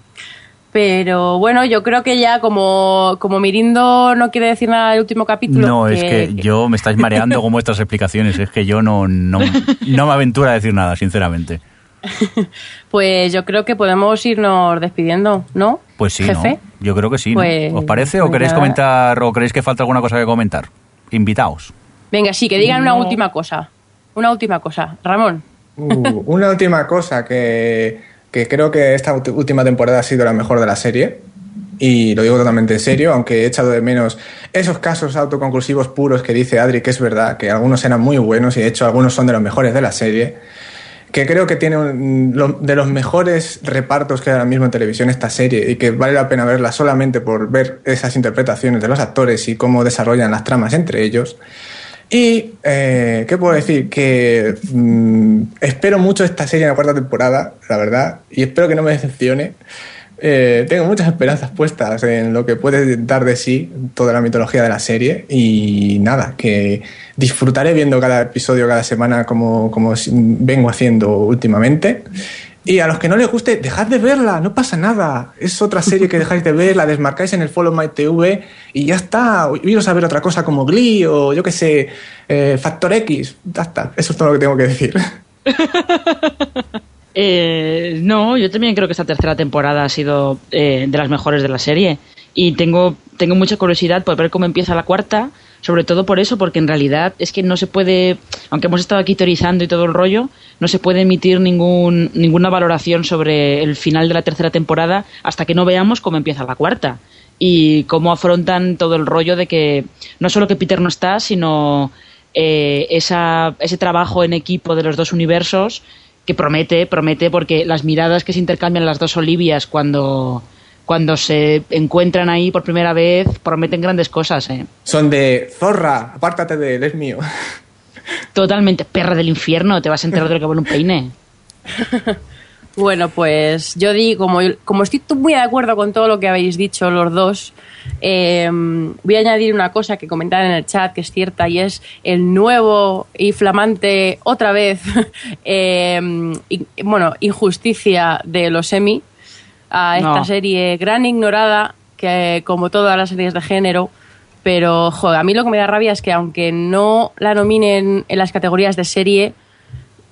Pero bueno, yo creo que ya como, como Mirindo no quiere decir nada del último capítulo. No, es que yo me estáis mareando [laughs] con vuestras explicaciones. Es que yo no, no, no me aventuro a decir nada, sinceramente. [laughs] Pues yo creo que podemos irnos despidiendo, ¿no? Pues sí, Jefe. ¿no? Yo creo que sí. ¿no? Pues- ¿Os parece? ¿O queréis nada. comentar o creéis que falta alguna cosa que comentar? Invitaos. Venga, sí, que digan una última cosa. Una última cosa. Ramón. Uh, una última cosa que, que creo que esta última temporada ha sido la mejor de la serie. Y lo digo totalmente en serio, aunque he echado de menos esos casos autoconclusivos puros que dice Adri, que es verdad, que algunos eran muy buenos y de hecho algunos son de los mejores de la serie. Que creo que tiene un- de los mejores repartos que hay ahora mismo en televisión esta serie y que vale la pena verla solamente por ver esas interpretaciones de los actores y cómo desarrollan las tramas entre ellos. Y, eh, ¿qué puedo decir? Que mm, espero mucho esta serie en la cuarta temporada, la verdad, y espero que no me decepcione. Eh, tengo muchas esperanzas puestas en lo que puede dar de sí toda la mitología de la serie y nada, que disfrutaré viendo cada episodio cada semana como, como vengo haciendo últimamente. Y a los que no les guste, dejad de verla, no pasa nada. Es otra serie que dejáis de ver, la desmarcáis en el Follow My TV y ya está. Iros a ver otra cosa como Glee o yo qué sé, eh, Factor X. Ya está, eso es todo lo que tengo que decir. [laughs] Eh, no, yo también creo que esta tercera temporada ha sido eh, de las mejores de la serie. Y tengo, tengo mucha curiosidad por ver cómo empieza la cuarta, sobre todo por eso, porque en realidad es que no se puede, aunque hemos estado aquí teorizando y todo el rollo, no se puede emitir ningún, ninguna valoración sobre el final de la tercera temporada hasta que no veamos cómo empieza la cuarta. Y cómo afrontan todo el rollo de que no solo que Peter no está, sino eh, esa, ese trabajo en equipo de los dos universos que promete, promete porque las miradas que se intercambian las dos Olivias cuando, cuando se encuentran ahí por primera vez prometen grandes cosas. ¿eh? Son de zorra, apártate de él, es mío. [laughs] Totalmente, perra del infierno, te vas a enterar de lo que vale un peine. [laughs] Bueno, pues yo digo, como, como estoy muy de acuerdo con todo lo que habéis dicho los dos, eh, voy a añadir una cosa que comentaron en el chat que es cierta y es el nuevo y flamante, otra vez, [laughs] eh, y- bueno, injusticia de los Emmy a esta No. serie gran ignorada, que como todas las series de género, pero joder, a mí lo que me da rabia es que aunque no la nominen en las categorías de serie,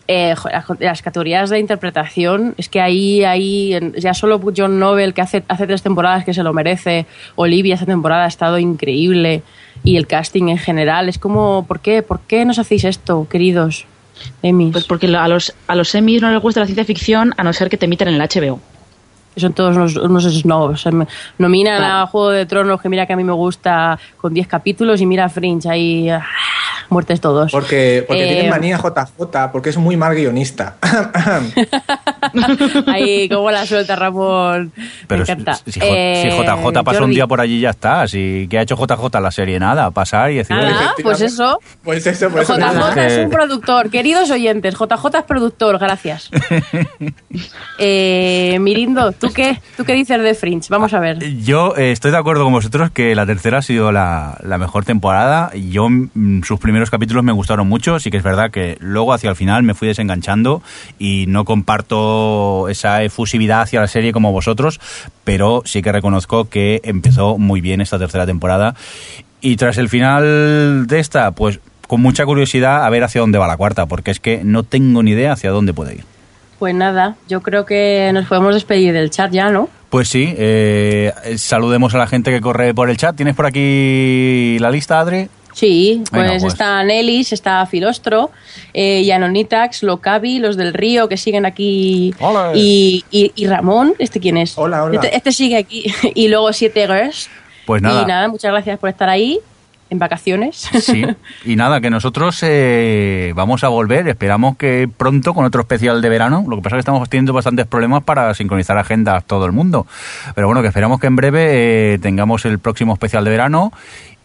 eh, las- categorías de interpretación, es que ahí, ahí en- ya solo John Nobel, que hace, hace tres temporadas que se lo merece, Olivia esta temporada ha estado increíble, y el casting en general, es como, ¿por qué? ¿Por qué nos hacéis esto, queridos? Emmys? Pues porque a los, a los semis no les gusta la ciencia ficción a no ser que te emiten en el HBO. Son todos unos, unos snobs. Nominan Claro. a Juego de Tronos, que mira que a mí me gusta, con 10 capítulos, y mira a Fringe, ahí ah, muertes todos. Porque, porque Eh, tiene manía JJ, porque es muy mal guionista. [laughs] Ahí, como la suelta Ramón. Pero me si, encanta. si J- Eh, si JJ pasó un día por allí ya está. Si, ¿Qué ha hecho JJ la serie? Nada, pasar y decir... Ah, "Oye, pues eso. Pues eso, pues. JJ que- es un productor. Queridos oyentes, JJ es productor, gracias. [laughs] eh, Mirindo, ¿tú qué, ¿tú qué dices de Fringe? Vamos a ver. Yo eh, estoy de acuerdo con vosotros que la tercera ha sido la, la mejor temporada. Yo, mm, sus primeros capítulos me gustaron mucho. Sí que es verdad que luego hacia el final me fui desenganchando y no comparto esa efusividad hacia la serie como vosotros, pero sí que reconozco que empezó muy bien esta tercera temporada. Y tras el final de esta, pues con mucha curiosidad a ver hacia dónde va la cuarta, porque es que no tengo ni idea hacia dónde puede ir. Pues nada, yo creo que nos podemos despedir del chat ya, ¿no? Pues sí, eh, saludemos a la gente que corre por el chat. ¿Tienes por aquí la lista, Adri? Sí, pues, Venga, pues. está Nelis, está Filostro, eh, Yanonitax, Locavi, los del Río que siguen aquí Hola. y, y- y Ramón, ¿este quién es? Hola, hola. Este, este sigue aquí [laughs] y luego Siete Girls. Pues nada. Y nada, muchas gracias por estar ahí en vacaciones. Sí, y nada, que nosotros eh, vamos a volver, esperamos que pronto con otro especial de verano, lo que pasa es que estamos teniendo bastantes problemas para sincronizar agendas todo el mundo, pero bueno, que esperamos que en breve eh, tengamos el próximo especial de verano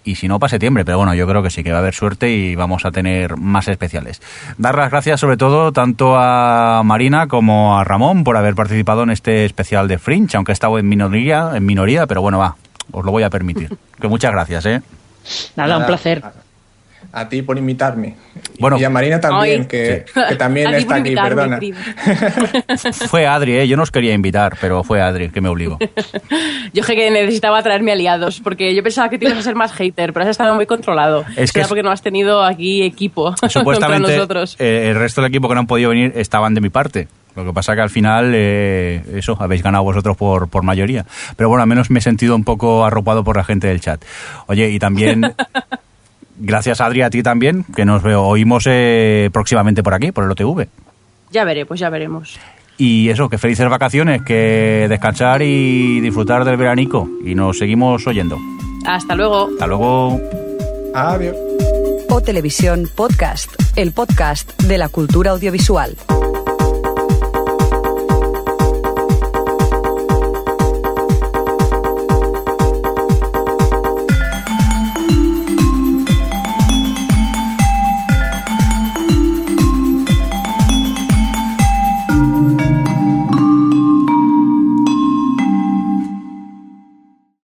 y si no, para septiembre, pero bueno, yo creo que sí, que va a haber suerte y vamos a tener más especiales. Dar las gracias sobre todo tanto a Marina como a Ramón por haber participado en este especial de Fringe, aunque he estado en minoría, en minoría, pero bueno, va, os lo voy a permitir. Que muchas gracias, ¿eh? Nada, un placer. A, a ti por invitarme. Bueno. y a Marina también, que, que también [laughs] está aquí, perdona. [laughs] Fue Adri, ¿eh? yo no os quería invitar, pero fue Adri que me obligó. [laughs] Yo dije que necesitaba traerme aliados, porque yo pensaba que te ibas a ser más hater, pero has estado muy controlado. Es que es- porque no has tenido aquí equipo contra Supuestamente nosotros. eh, el resto del equipo que no han podido venir estaban de mi parte. Lo que pasa que al final, eh, eso, habéis ganado vosotros por, por mayoría. Pero bueno, al menos me he sentido un poco arropado por la gente del chat. Oye, y también, [laughs] gracias Adri a ti también, que nos veo, oímos eh, próximamente por aquí, por el OTV. Ya veré, pues ya veremos. Y eso, que felices vacaciones, que descansar y disfrutar del veranico. Y nos seguimos oyendo. Hasta luego. Hasta luego. Adiós. O Televisión Podcast, el podcast de la cultura audiovisual.